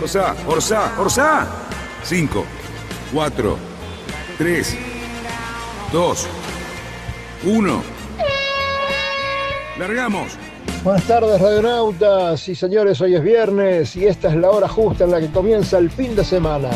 Orsa, Orsa, Orsa. Cinco, cuatro, tres, dos, uno. Largamos. Buenas tardes, radionautas y señores, hoy es viernes y esta es la hora justa en la que comienza el fin de semana.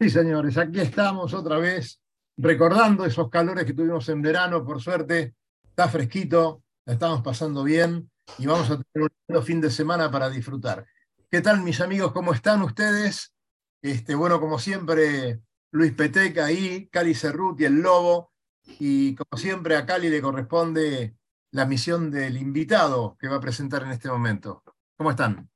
Sí, señores, aquí estamos otra vez recordando esos calores que tuvimos en verano, por suerte, está fresquito, la estamos pasando bien y vamos a tener un lindo fin de semana para disfrutar. ¿Qué tal, mis amigos? ¿Cómo están ustedes? Este, bueno, como siempre, Luis Peteca ahí, Cali Cerruti, el Lobo, y como siempre a Cali le corresponde la misión del invitado que va a presentar en este momento. ¿Cómo están?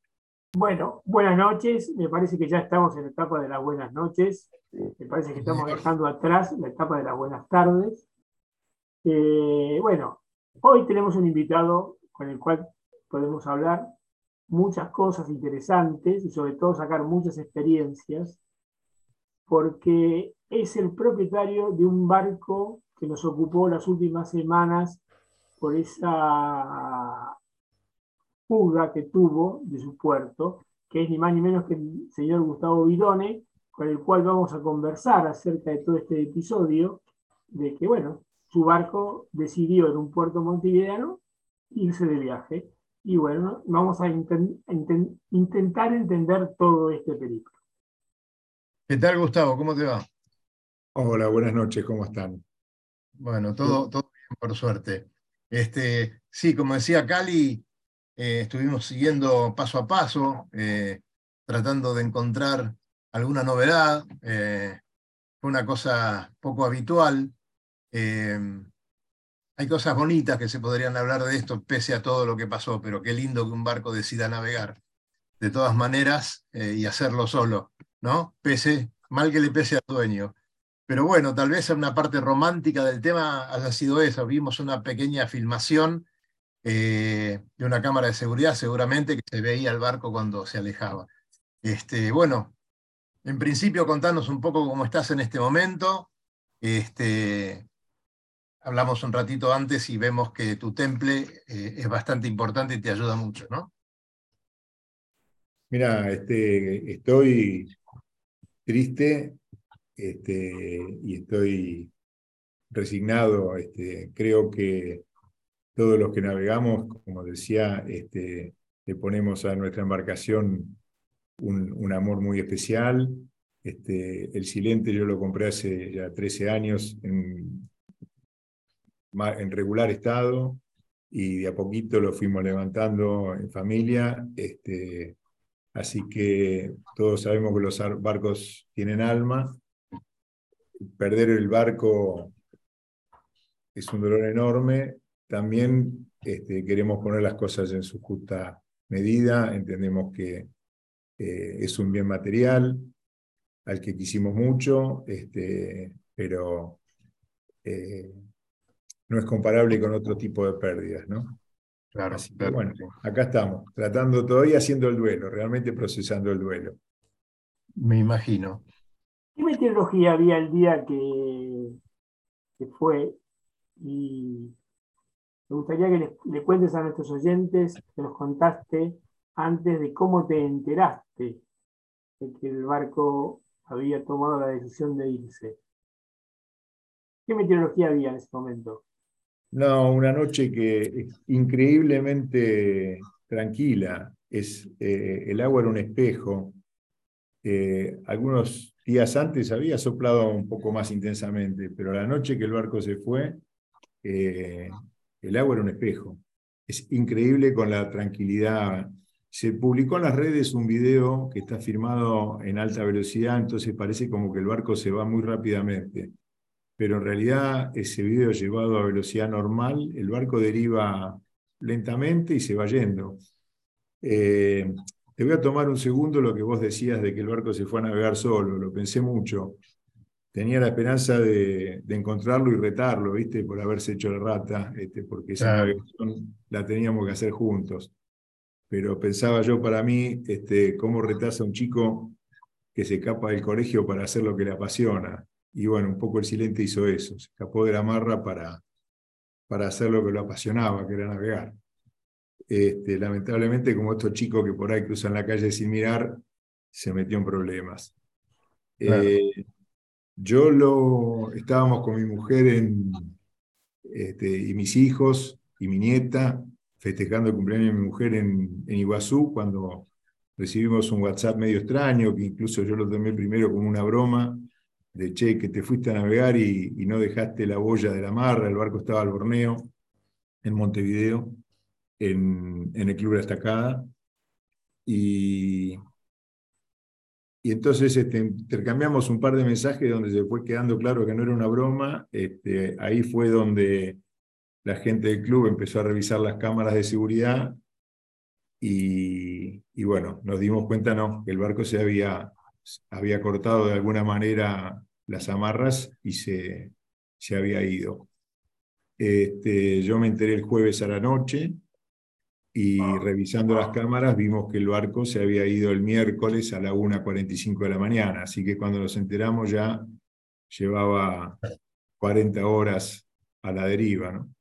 Bueno, buenas noches. Me parece que ya estamos en la etapa de las buenas noches. Me parece que estamos dejando atrás la etapa de las buenas tardes. Eh, bueno, hoy tenemos un invitado con el cual podemos hablar muchas cosas interesantes y sobre todo sacar muchas experiencias, porque es el propietario de un barco que nos ocupó las últimas semanas por esa fuga que tuvo de su puerto, que es ni más ni menos que el señor Gustavo Vidone, con el cual vamos a conversar acerca de todo este episodio, de que, bueno, su barco decidió en un puerto montevideano irse de viaje. Y bueno, vamos a intentar entender todo este periplo. ¿Qué tal, Gustavo? ¿Cómo te va? Hola, buenas noches, ¿cómo están? Bueno, todo, todo bien, por suerte. Este, sí, como decía Cali, eh, estuvimos siguiendo paso a paso, eh, tratando de encontrar alguna novedad. Eh, fue una cosa poco habitual. Hay cosas bonitas que se podrían hablar de esto pese a todo lo que pasó, pero qué lindo que un barco decida navegar de todas maneras y hacerlo solo, ¿no? Pese, mal que le pese al dueño. Pero bueno, tal vez una parte romántica del tema haya sido eso. Vimos una pequeña filmación eh, de una cámara de seguridad, seguramente, que se veía el barco cuando se alejaba. Este, bueno, en principio contanos un poco cómo estás en este momento. Este, hablamos un ratito antes y vemos que tu temple eh, es bastante importante y te ayuda mucho, ¿no? Mira, este, estoy triste este, y estoy resignado. Este, creo que todos los que navegamos, como decía, este, le ponemos a nuestra embarcación un, amor muy especial. Este, el Silente yo lo compré hace ya 13 años en regular estado y de a poquito lo fuimos levantando en familia. Este, así que todos sabemos que los barcos tienen alma perder el barco es un dolor enorme. También este, queremos poner las cosas en su justa medida. Entendemos que eh, es un bien material al que quisimos mucho, este, pero eh, no es comparable con otro tipo de pérdidas, ¿no? Claro, bueno, acá estamos, tratando todavía haciendo el duelo, realmente procesando el duelo. Me imagino. ¿Qué meteorología había el día que, fue? Y me gustaría que le, cuentes a nuestros oyentes, que nos contaste antes de cómo te enteraste de que el barco había tomado la decisión de irse. ¿Qué meteorología había en ese momento? No, una noche que es increíblemente tranquila. Es, eh, el agua era un espejo. Eh, algunos días antes había soplado un poco más intensamente, pero la noche que el barco se fue, eh, el agua era un espejo. Es increíble con la tranquilidad. Se publicó en las redes un video que está firmado en alta velocidad, entonces parece como que el barco se va muy rápidamente. Pero en realidad ese video llevado a velocidad normal, el barco deriva lentamente y se va yendo. Eh, te voy a tomar un segundo lo que vos decías de que el barco se fue a navegar solo, lo pensé mucho. Tenía la esperanza de, encontrarlo y retarlo, ¿viste? Por haberse hecho la rata, este, porque esa navegación la teníamos que hacer juntos. Pero pensaba yo para mí, este, cómo retasa a un chico que se escapa del colegio para hacer lo que le apasiona. Y bueno, un poco el silente hizo eso, se escapó de la marra para, para hacer lo que lo apasionaba, que era navegar. Este, lamentablemente, como estos chicos que por ahí cruzan la calle sin mirar, se metió en problemas. Eh, yo lo, estábamos con mi mujer en, este, y mis hijos y mi nieta festejando el cumpleaños de mi mujer en, en Iguazú cuando recibimos un WhatsApp medio extraño, que incluso yo lo tomé primero como una broma, de che, que te fuiste a navegar y, no dejaste la boya de la marra, el barco estaba al Borneo, en Montevideo, en, el Club de la Estacada. Y, y entonces este, intercambiamos un par de mensajes donde se fue quedando claro que no era una broma. Este, ahí fue donde la gente del club empezó a revisar las cámaras de seguridad y, y bueno, nos dimos cuenta no, que el barco se había había cortado de alguna manera las amarras y se, se había ido. Este, yo me enteré el jueves a la noche y revisando las cámaras vimos que el barco se había ido el miércoles a la 1.45 de la mañana, así que cuando nos enteramos ya llevaba 40 horas a la deriva. ¿no?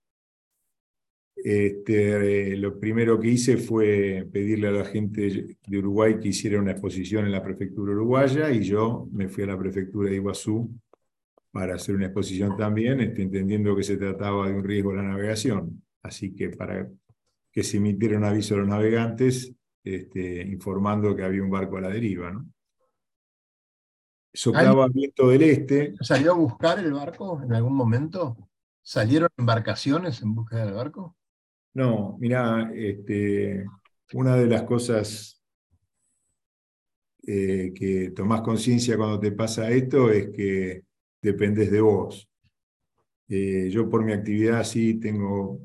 Este, lo primero que hice fue pedirle a la gente de Uruguay que hiciera una exposición en la prefectura uruguaya y yo me fui a la prefectura de Iguazú para hacer una exposición también, este, entendiendo que se trataba de un riesgo de la navegación. Así que para que se emitiera un aviso a los navegantes este, informando que había un barco a la deriva. ¿no? Soplaba viento del este. ¿Salió a buscar el barco en algún momento? ¿Salieron embarcaciones en búsqueda del barco? No, mira, este, una de las cosas eh, que tomás conciencia cuando te pasa esto es que dependes de vos. Eh, yo por mi actividad sí tengo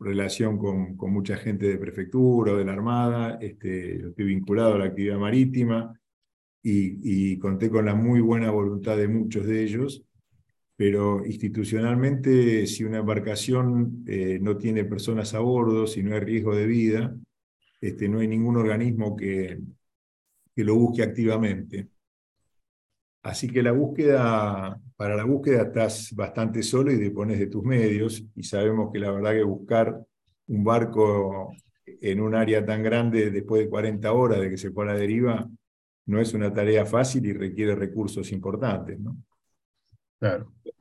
relación con, mucha gente de prefectura o de la Armada, este, estoy vinculado a la actividad marítima y conté con la muy buena voluntad de muchos de ellos pero institucionalmente, si una embarcación eh, no tiene personas a bordo, si no hay riesgo de vida, este, no hay ningún organismo que, que lo busque activamente. Así que la búsqueda, para la búsqueda estás bastante solo y dispones de tus medios, y sabemos que la verdad que buscar un barco en un área tan grande después de 40 horas de que se pone a deriva no es una tarea fácil y requiere recursos importantes. ¿no?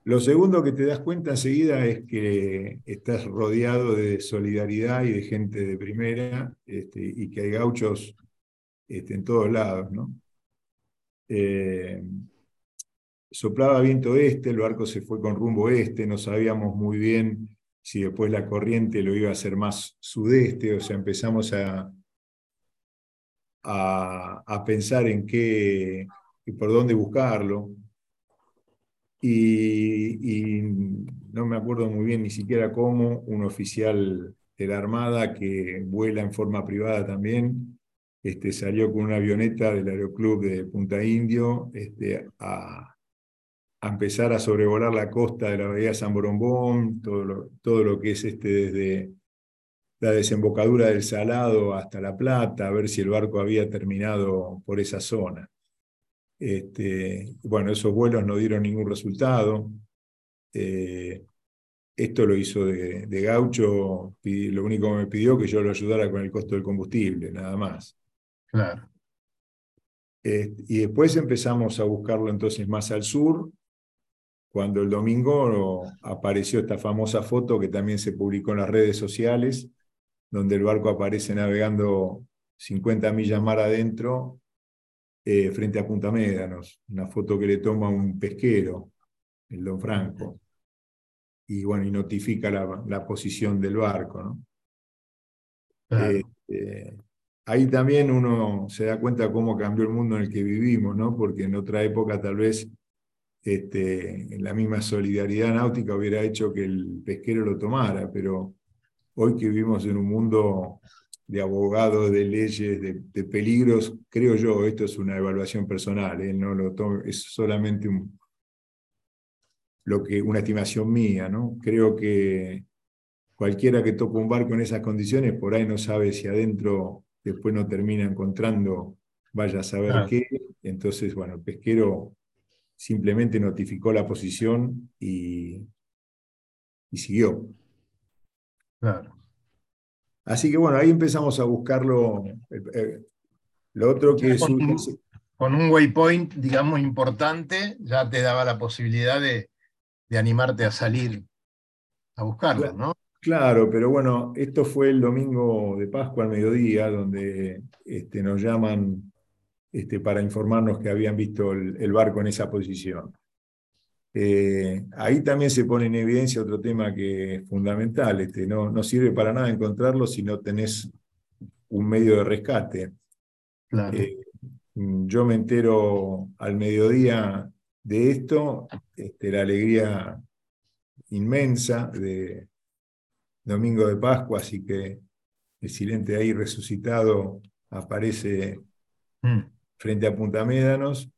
Lo segundo que te das cuenta enseguida es que estás rodeado de solidaridad y de gente de primera este, y que hay gauchos este, en todos lados. Eh, soplaba viento este, el barco se fue con rumbo este, no sabíamos muy bien si después la corriente lo iba a hacer más sudeste, o sea, empezamos a, a, a pensar en qué y por dónde buscarlo y, no me acuerdo muy bien ni siquiera cómo, un oficial de la Armada que vuela en forma privada también, este, salió con una avioneta del Aeroclub de Punta Indio este, a, a, empezar a sobrevolar la costa de la bahía San Borombón, todo lo, todo lo que es este, desde la desembocadura del Salado hasta La Plata, a ver si el barco había terminado por esa zona. Este, bueno, esos vuelos no dieron ningún resultado. Eh, esto lo hizo de, gaucho, lo único que me pidió que yo lo ayudara con el costo del combustible, nada más. Claro. y después empezamos a buscarlo entonces más al sur, cuando el domingo apareció esta famosa foto que también se publicó en las redes sociales, donde el barco aparece navegando 50 millas mar adentro eh, frente a Punta Médanos, una foto que le toma un pesquero, el Don Franco, y bueno, y notifica la, posición del barco. ¿no? Este, ahí también uno se da cuenta cómo cambió el mundo en el que vivimos, ¿no? porque en otra época tal vez este, la misma solidaridad náutica hubiera hecho que el pesquero lo tomara, pero hoy que vivimos en un mundo de abogado, de leyes, de, peligros, creo yo, esto es una evaluación personal, ¿eh? no lo es solamente un, lo que, una estimación mía, ¿no? Creo que cualquiera que toque un barco en esas condiciones, por ahí no sabe si adentro después no termina encontrando, vaya a saber qué. Entonces, bueno, el pesquero simplemente notificó la posición y, y siguió. Claro. Así que bueno, ahí empezamos a buscarlo. Eh, eh, lo otro que un, con un waypoint, digamos, importante, ya te daba la posibilidad de, de animarte a salir a buscarlo, ¿no? Claro, pero bueno, esto fue el domingo de Pascua al mediodía, donde este, nos llaman este, para informarnos que habían visto el, barco en esa posición. Eh, ahí también se pone en evidencia otro tema que es fundamental. Este, no, no sirve para nada encontrarlo si no tenés un medio de rescate. Eh, yo me entero al mediodía de esto, este, la alegría inmensa de Domingo de Pascua, así que el silente ahí resucitado aparece mm. frente a Punta Médanos,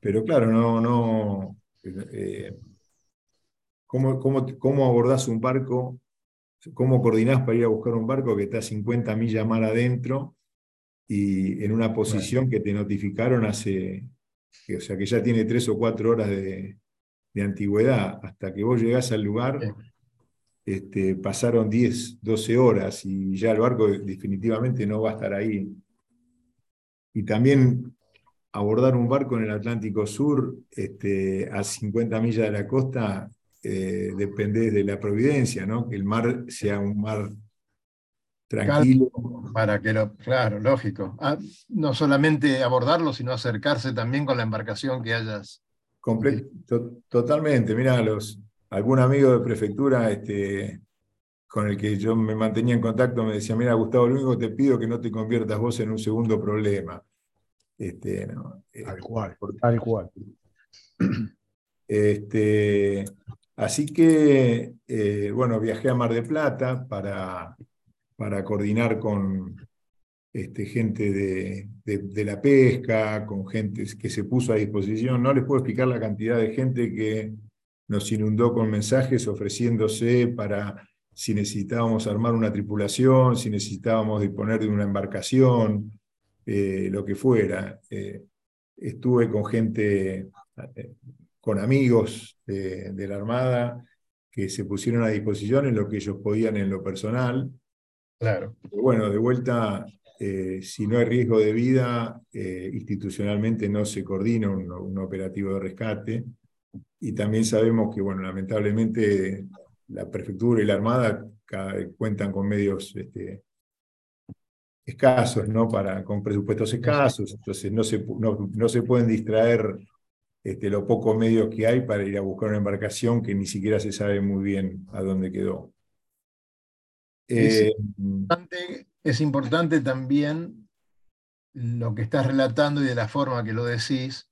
pero claro, no, no, eh, ¿cómo, cómo, abordás un barco? ¿Cómo coordinás para ir a buscar un barco que está a 50 millas mar adentro y en una posición que te notificaron hace o sea que ya tiene tres o cuatro horas de, antigüedad. Hasta que vos llegás al lugar, este, pasaron 10, 12 horas y ya el barco definitivamente no va a estar ahí. Y también abordar un barco en el Atlántico Sur este, a 50 millas de la costa eh, depende de la providencia, ¿no? que el mar sea un mar tranquilo. Para que lo, claro, lógico. Ah, no solamente abordarlo, sino acercarse también con la embarcación que hayas. totalmente, mira, los, algún amigo de prefectura este, con el que yo me mantenía en contacto me decía, mira, Gustavo, lo único que te pido es que no te conviertas vos en un segundo problema. Este, eh, tal cual, tal cual. Este, así que, eh, bueno, viajé a Mar de Plata para para coordinar con este, gente de, la pesca, con gente que se puso a disposición. No les puedo explicar la cantidad de gente que nos inundó con mensajes ofreciéndose para si necesitábamos armar una tripulación, si necesitábamos disponer de una embarcación, eh, lo que fuera. Eh, estuve con gente, eh, con amigos de la Armada que se pusieron a disposición en lo que ellos podían en lo personal. Claro. bueno, de vuelta, eh, si no hay riesgo de vida, institucionalmente no se coordina un, operativo de rescate. Y también sabemos que, bueno, lamentablemente la prefectura y la Armada cuentan con medios este, escasos, ¿no? Para, con presupuestos escasos, entonces no se, no, se pueden distraer este, los pocos medios que hay para ir a buscar una embarcación que ni siquiera se sabe muy bien a dónde quedó. Eh, es, importante, también lo que estás relatando y de la forma que lo decís,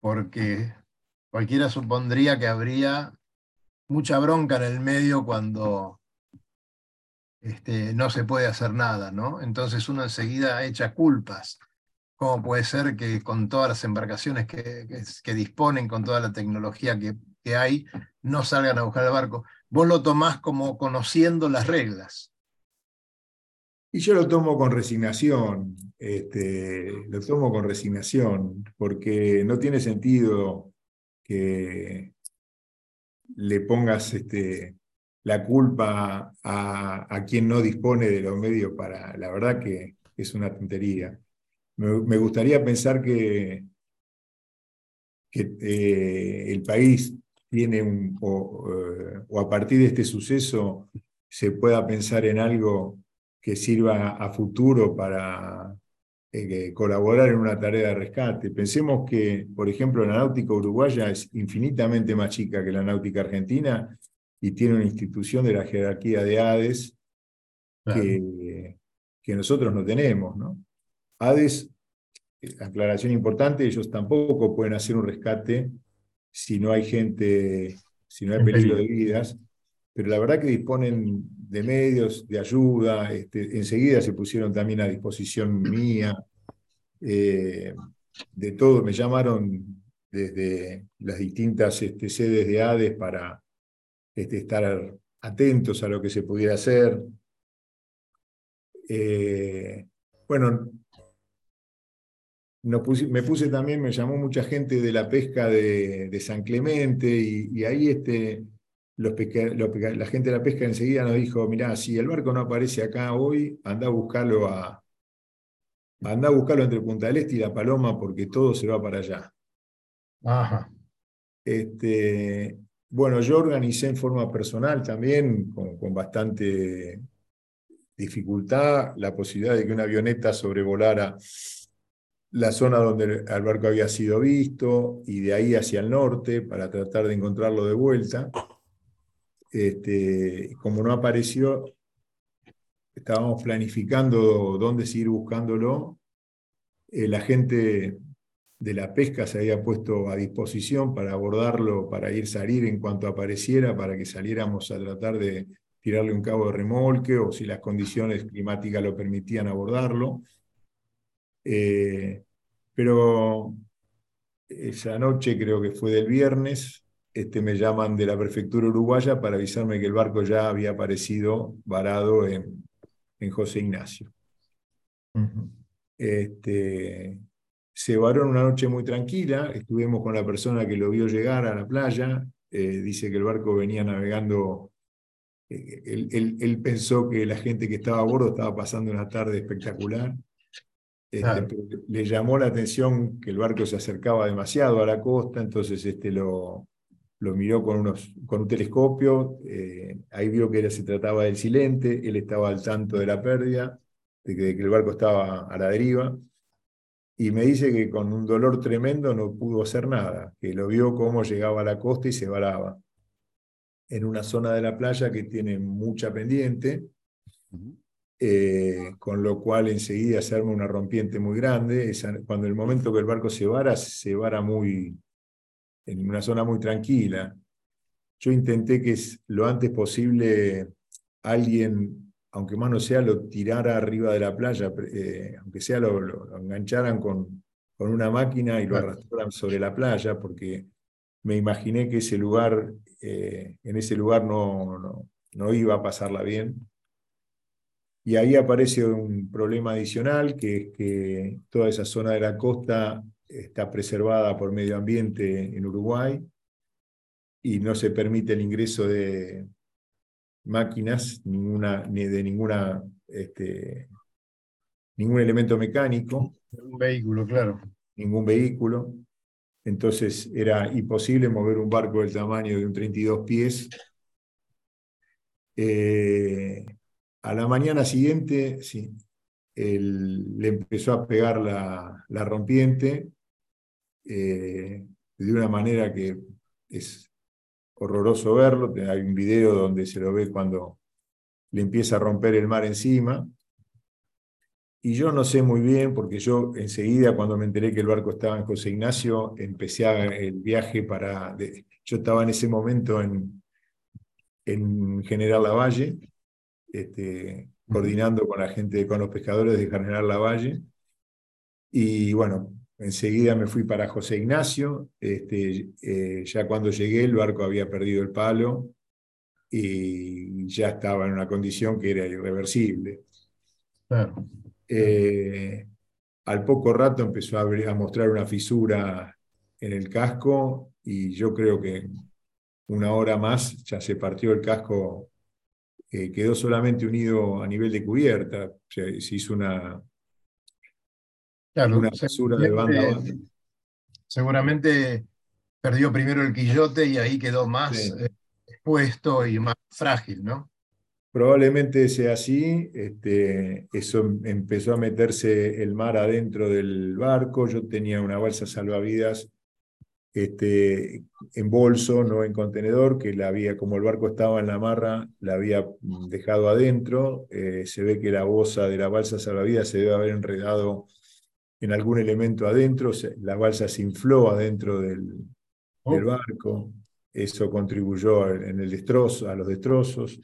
porque cualquiera supondría que habría mucha bronca en el medio cuando este, no se puede hacer nada, ¿no? Entonces uno enseguida echa culpas. ¿Cómo puede ser que con todas las embarcaciones que, disponen, con toda la tecnología que, que hay, no salgan a buscar el barco? vos lo tomás como conociendo las reglas. Y yo lo tomo con resignación, este, lo tomo con resignación, porque no tiene sentido que le pongas este, la culpa a, quien no dispone de los medios para, la verdad que es una tontería. Me, gustaría pensar que, que eh, el país tiene un, eh, o, a partir de este suceso se pueda pensar en algo que sirva a futuro para eh, colaborar en una tarea de rescate. Pensemos que, por ejemplo, la náutica uruguaya es infinitamente más chica que la náutica argentina y tiene una institución de la jerarquía de Hades que, que, nosotros no tenemos. ¿no? Hades, eh, aclaración importante, ellos tampoco pueden hacer un rescate si no hay gente, si no hay peligro de vidas, pero la verdad que disponen de medios, de ayuda, este, enseguida se pusieron también a disposición mía, eh, de todo, me llamaron desde las distintas este, sedes de ADES para este, estar atentos a lo que se pudiera hacer. Eh, bueno, me puse también, me llamó mucha gente de la pesca de, San Clemente y, ahí este, los la gente de la pesca enseguida nos dijo, mirá, si el barco no aparece acá hoy, anda a buscarlo a... Anda a buscarlo entre Punta del Este y La Paloma porque todo se va para allá. Ajá. Este, bueno, yo organicé en forma personal también, con, bastante dificultad, la posibilidad de que una avioneta sobrevolara la zona donde el barco había sido visto y de ahí hacia el norte para tratar de encontrarlo de vuelta. Este, como no apareció, estábamos planificando dónde seguir buscándolo. El agente de la pesca se había puesto a disposición para abordarlo, para ir salir en cuanto apareciera, para que saliéramos a tratar de tirarle un cabo de remolque o si las condiciones climáticas lo permitían abordarlo. Eh, pero esa noche, creo que fue del viernes, este, me llaman de la prefectura uruguaya para avisarme que el barco ya había aparecido varado en, en José Ignacio. este, en una noche muy tranquila, estuvimos con la persona que lo vio llegar a la playa, eh, dice que el barco venía navegando, eh, él, pensó que la gente que estaba a bordo estaba pasando una tarde espectacular, este, le llamó la atención que el barco se acercaba demasiado a la costa, entonces este, lo, lo miró con, unos, con un telescopio, eh, ahí vio que se trataba del silente, él estaba al tanto de la pérdida, de que, el barco estaba a la deriva, y me dice que con un dolor tremendo no pudo hacer nada, que lo vio cómo llegaba a la costa y se varaba en una zona de la playa que tiene mucha pendiente, eh, con lo cual enseguida se arma una rompiente muy grande. cuando el momento que el barco se vara, se vara muy, en una zona muy tranquila. Yo intenté que lo antes posible alguien, aunque más no sea, lo tirara arriba de la playa, eh, aunque sea lo, engancharan con, con, una máquina y lo arrastraran sobre la playa, porque me imaginé que ese lugar, eh, en ese lugar no, no, no iba a pasarla bien. Y ahí aparece un problema adicional, que es que toda esa zona de la costa está preservada por medio ambiente en Uruguay y no se permite el ingreso de máquinas, ninguna, ni de ninguna, este, ningún elemento mecánico. Un vehículo, claro. Ningún vehículo. Entonces era imposible mover un barco del tamaño de un 32 pies. Eh, a la mañana siguiente, sí, le empezó a pegar la, la rompiente eh, de una manera que es horroroso verlo. Hay un video donde se lo ve cuando le empieza a romper el mar encima. Y yo no sé muy bien, porque yo enseguida, cuando me enteré que el barco estaba en José Ignacio, empecé el viaje para... yo estaba en ese momento en, en General Lavalle, este, coordinando con la gente, con los pescadores de General Lavalle. Y bueno, enseguida me fui para José Ignacio. Este, eh, ya cuando llegué, el barco había perdido el palo y ya estaba en una condición que era irreversible. Eh, al poco rato empezó a, a, mostrar una fisura en el casco y yo creo que una hora más ya se partió el casco quedó solamente unido a nivel de cubierta, se hizo una, una cesura de banda Seguramente perdió primero el quillote y ahí quedó más eh, expuesto y más frágil, ¿no? Probablemente sea así, este, eso empezó a meterse el mar adentro del barco, yo tenía una balsa salvavidas este, en bolso, no en contenedor, que la había, como el barco estaba en la marra, la había dejado adentro. Eh, se ve que la boza de la balsa salvavidas se debe haber enredado en algún elemento adentro, la balsa se infló adentro del, oh. barco, eso contribuyó en el destrozo, a los destrozos.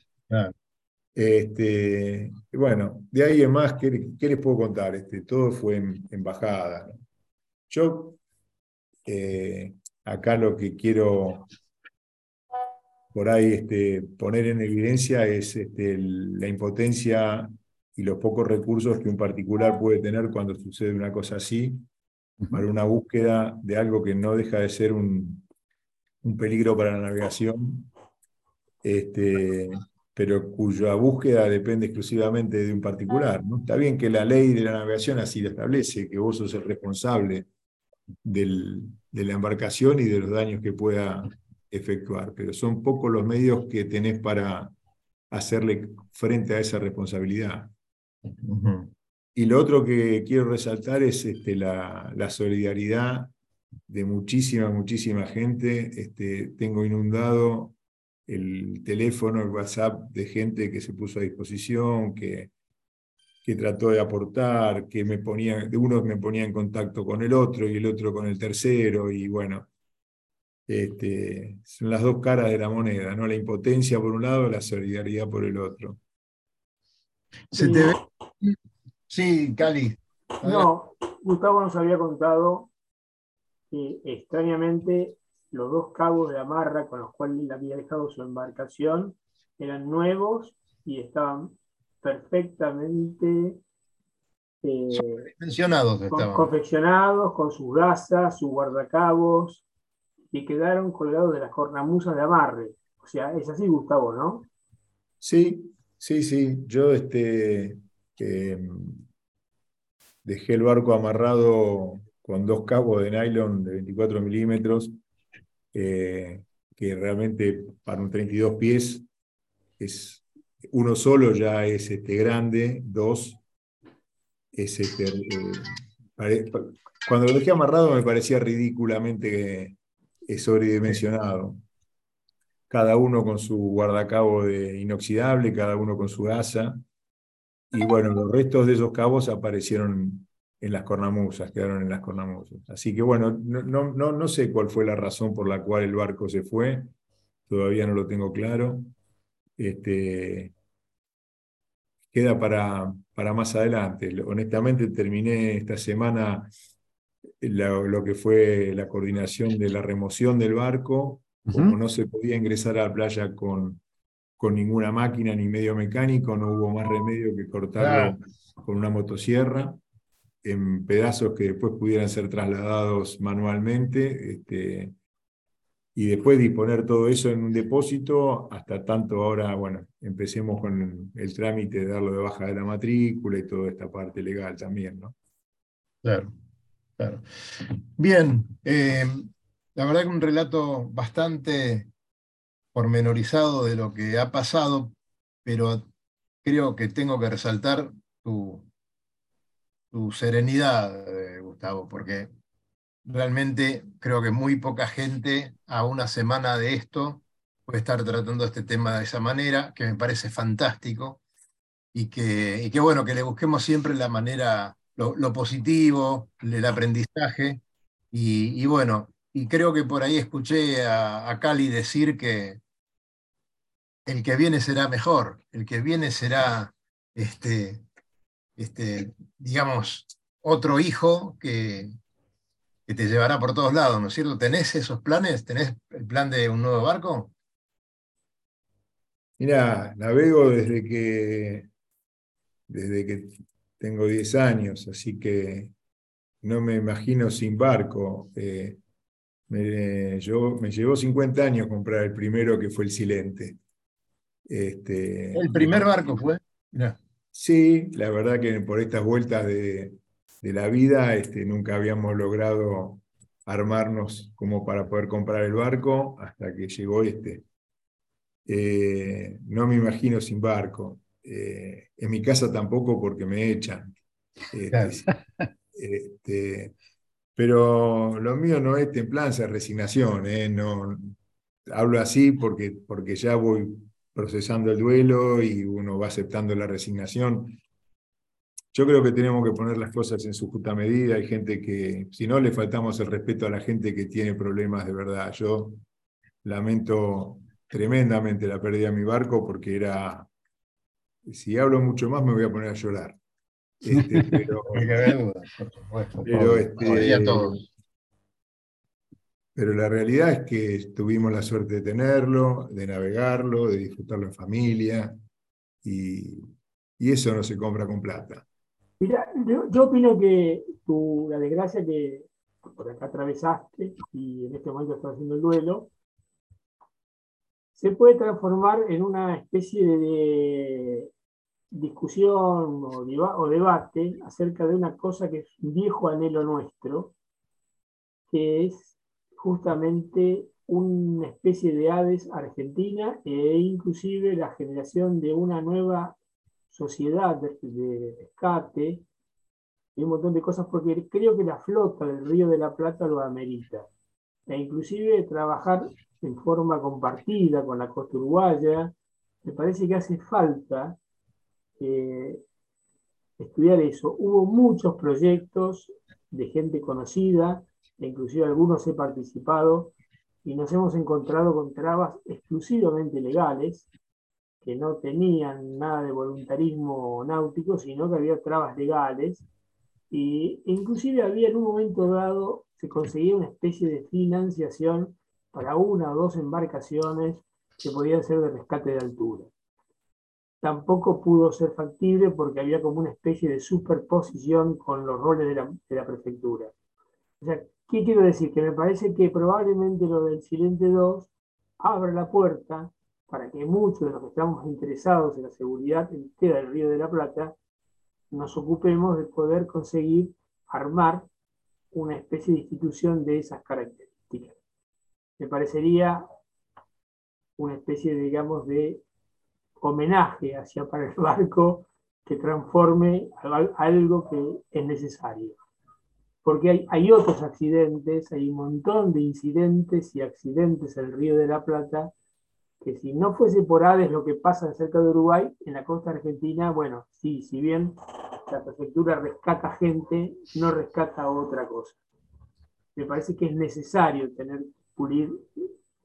Este, bueno, de ahí en más, ¿qué, qué les puedo contar? Este, todo fue en, en bajada. ¿no? Yo eh, acá lo que quiero por ahí este, poner en evidencia es este, la impotencia y los pocos recursos que un particular puede tener cuando sucede una cosa así, para una búsqueda de algo que no deja de ser un, un peligro para la navegación, este, pero cuya búsqueda depende exclusivamente de un particular. ¿no? Está bien que la ley de la navegación así lo establece, que vos sos el responsable del- de la embarcación y de los daños que pueda efectuar, pero son pocos los medios que tenés para hacerle frente a esa responsabilidad. Y lo otro que quiero resaltar es este, la, solidaridad de muchísima, muchísima gente. Este, tengo inundado el teléfono, el WhatsApp de gente que se puso a disposición, que, trató de aportar, que me ponía, de uno me ponía en contacto con el otro y el otro con el tercero, y bueno, este, son las dos caras de la moneda, ¿no? La impotencia por un lado, la solidaridad por el otro. Se te ve- Sí, Cali. No, Gustavo nos había contado que extrañamente los dos cabos de amarra con los cuales él había dejado su embarcación eran nuevos y estaban perfectamente eh, estaban. confeccionados con sus gasas, sus guardacabos y quedaron colgados de las cornamusas de amarre. O sea, es así, Gustavo, ¿no? Sí, sí, sí. Yo este, eh, dejé el barco amarrado con dos cabos de nylon de 24 milímetros, eh, que realmente para un 32 pies es uno solo ya es este, grande, dos es este, eh, cuando lo dejé amarrado me parecía ridículamente eh, sobredimensionado cada uno con su guardacabo de inoxidable, cada uno con su asa. Y bueno, los restos de esos cabos aparecieron en las cornamusas, quedaron en las cornamusas. Así que bueno, no, no, no, sé cuál fue la razón por la cual el barco se fue, todavía no lo tengo claro. Este, queda para, para más adelante. Honestamente, terminé esta semana lo que fue la coordinación de la remoción del barco. Como no se podía ingresar a la playa con, con ninguna máquina ni medio mecánico, no hubo más remedio que cortarlo con una motosierra en pedazos que después pudieran ser trasladados manualmente. Este, y después disponer todo eso en un depósito, hasta tanto ahora, bueno, empecemos con el trámite de darlo de baja de la matrícula y toda esta parte legal también, ¿no? Claro, claro. Bien, eh, la verdad que un relato bastante pormenorizado de lo que ha pasado, pero creo que tengo que resaltar tu, tu serenidad, eh, Gustavo, porque realmente creo que muy poca gente a una semana de esto puede estar tratando este tema de esa manera, que me parece fantástico, y que, y bueno, que le busquemos siempre la manera, lo, positivo, el aprendizaje, y bueno, y creo que por ahí escuché a, a Cali decir que el que viene será mejor, el que viene será, este, este, digamos, otro hijo que, que te llevará por todos lados, ¿no es cierto? ¿Tenés esos planes? ¿Tenés el plan de un nuevo barco? Mira, navego desde que, desde que tengo 10 años, así que no me imagino sin barco. Eh, me, yo, me llevó 50 años comprar el primero que fue el Silente. Este, El primer barco fue. Mirá. Sí, la verdad que por estas vueltas de, de la vida este, nunca habíamos logrado armarnos como para poder comprar el barco hasta que llegó este. Eh, no me imagino sin barco. Eh, en mi casa tampoco porque me echan. Este, Claro. este, pero lo mío no es templanza, es resignación. ¿eh? No, hablo así porque, porque ya voy procesando el duelo y uno va aceptando la resignación. Yo creo que tenemos que poner las cosas en su justa medida. Hay gente que, si no, le faltamos el respeto a la gente que tiene problemas de verdad. Yo lamento tremendamente la pérdida de mi barco porque era si hablo mucho más me voy a poner a llorar. Este, pero, este, pero la realidad es que tuvimos la suerte de tenerlo, de navegarlo, de disfrutarlo en familia, y, y eso no se compra con plata. Mira, yo, yo opino que tu, la desgracia que por acá atravesaste y en este momento estás haciendo el duelo, se puede transformar en una especie de discusión o, deba- o debate acerca de una cosa que es un viejo anhelo nuestro, que es justamente una especie de Hades argentina e inclusive la generación de una nueva sociedad de, de rescate y un montón de cosas, porque creo que la flota del Río de la Plata lo amerita. E inclusive trabajar en forma compartida con la costa uruguaya, me parece que hace falta eh, estudiar eso. Hubo muchos proyectos de gente conocida, inclusive algunos he participado, y nos hemos encontrado con trabas exclusivamente legales, que no tenían nada de voluntarismo náutico, sino que había trabas legales, y inclusive había en un momento dado, se conseguía una especie de financiación para una o dos embarcaciones que podían ser de rescate de altura. Tampoco pudo ser factible porque había como una especie de superposición con los roles de la, de la prefectura. O sea, ¿qué quiero decir? Que me parece que probablemente lo del Silente 2 abre la puerta para que muchos de los que estamos interesados en la seguridad entera del Río de la Plata nos ocupemos de poder conseguir armar una especie de institución de esas características. Me parecería una especie, digamos, de homenaje hacia para el barco que transforme algo que es necesario. Porque hay, hay otros accidentes, hay un montón de incidentes y accidentes en el Río de la Plata que si no fuese por Hades lo que pasa cerca de Uruguay, en la costa argentina, bueno, sí, si bien la prefectura rescata gente, no rescata otra cosa. Me parece que es necesario tener, pulir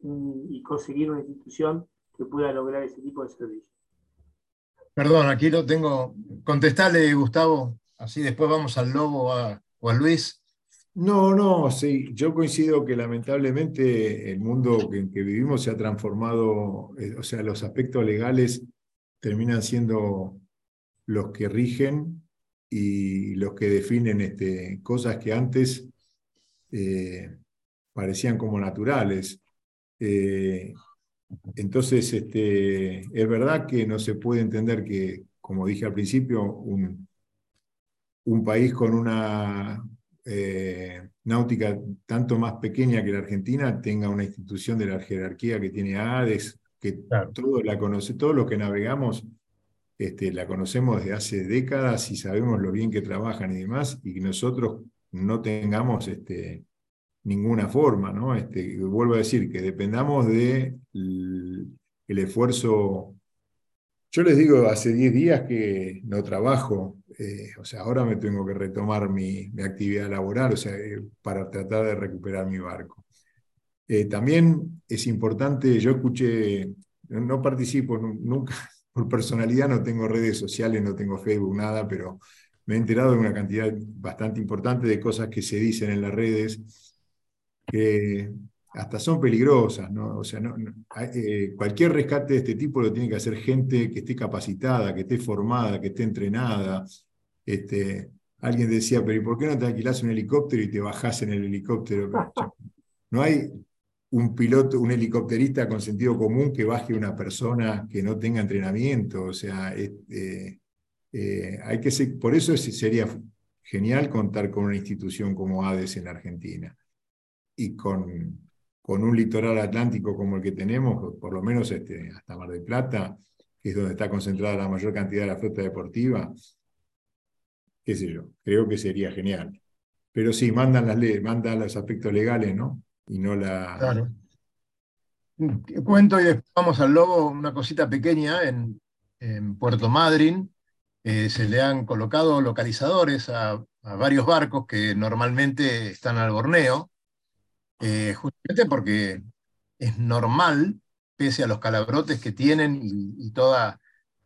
mm, y conseguir una institución que pueda lograr ese tipo de servicio. Perdón, aquí lo tengo. Contestale, Gustavo, así después vamos al Lobo o a, o a Luis. No, no, sí, yo coincido que lamentablemente el mundo en que vivimos se ha transformado, eh, o sea, los aspectos legales terminan siendo los que rigen y los que definen este, cosas que antes eh, parecían como naturales. Eh, entonces, este, es verdad que no se puede entender que, como dije al principio, un, un país con una eh, náutica tanto más pequeña que la Argentina tenga una institución de la jerarquía que tiene ADES, que Claro. todos la conoce, todos los que navegamos este, la conocemos desde hace décadas y sabemos lo bien que trabajan y demás, y que nosotros no tengamos este, ninguna forma, ¿no? Este, vuelvo a decir que dependamos de el, esfuerzo. Yo les digo, hace 10 días que no trabajo, eh, o sea, ahora me tengo que retomar mi, actividad laboral, o sea, eh, para tratar de recuperar mi barco. Eh, también es importante, yo escuché, no, participo nu- nunca, por personalidad no tengo redes sociales, no tengo Facebook, nada, pero me he enterado de una cantidad bastante importante de cosas que se dicen en las redes que hasta son peligrosas, ¿no? O sea, no- no- hay- eh, cualquier rescate de este tipo lo tiene que hacer gente que esté capacitada, que esté formada, que esté entrenada. Este, alguien decía, pero ¿y por qué no te alquilás un helicóptero y te bajás en el helicóptero? No hay un piloto, un helicópterista con sentido común que baje una persona que no tenga entrenamiento. O sea, es- eh, hay que ser- por eso es- sería genial contar con una institución como ADES en la Argentina y con, con un litoral atlántico como el que tenemos, por lo menos este, hasta Mar del Plata, que es donde está concentrada la mayor cantidad de la flota deportiva, qué sé yo, creo que sería genial. Pero sí, mandan las leyes, mandan los aspectos legales, ¿no? Y no la... Claro. Cuento y vamos al Lobo, una cosita pequeña en, en Puerto Madryn. eh, se le han colocado localizadores a, a varios barcos que normalmente están al borneo, eh, justamente porque es normal, pese a los calabrotes que tienen y, toda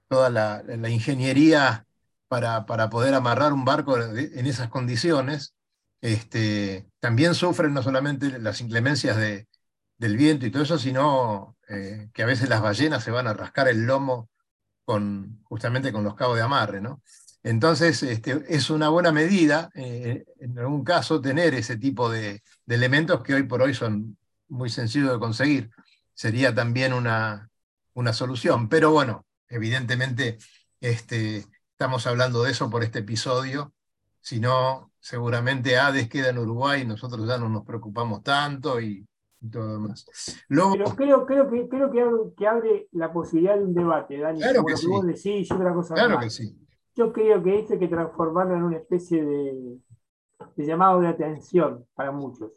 toda la, la ingeniería para, para, poder amarrar un barco en esas condiciones, este, también sufren no solamente las inclemencias de, del viento y todo eso, sino eh, que a veces las ballenas se van a rascar el lomo con, justamente con los cabos de amarre. ¿no? Entonces, este, es una buena medida, eh, en algún caso, tener ese tipo de, de, elementos que hoy por hoy son muy sencillos de conseguir. Sería también una, una solución. Pero bueno, evidentemente este, estamos hablando de eso por este episodio. Si no, seguramente Hades queda en Uruguay, nosotros ya no nos preocupamos tanto y, y todo demás. Luego, Pero creo, creo, que, creo que, abre, que abre la posibilidad de un debate, Dani. Claro que, que sí. vos decís, otra cosa claro más. que sí. Yo creo que esto hay que transformarlo en una especie de, de llamado de atención para muchos.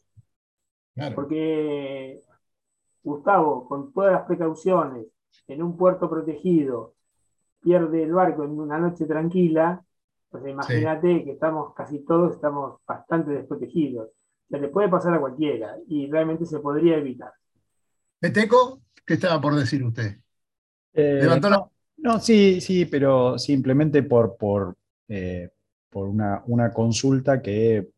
Claro. Porque Gustavo, con todas las precauciones, en un puerto protegido, pierde el barco en una noche tranquila, pues imagínate sí. que estamos casi todos estamos bastante desprotegidos. Se le puede pasar a cualquiera y realmente se podría evitar. Peteco, ¿qué estaba por decir usted? Eh, Levantó la... no, sí, sí, pero simplemente por, por, eh, por una, una, consulta que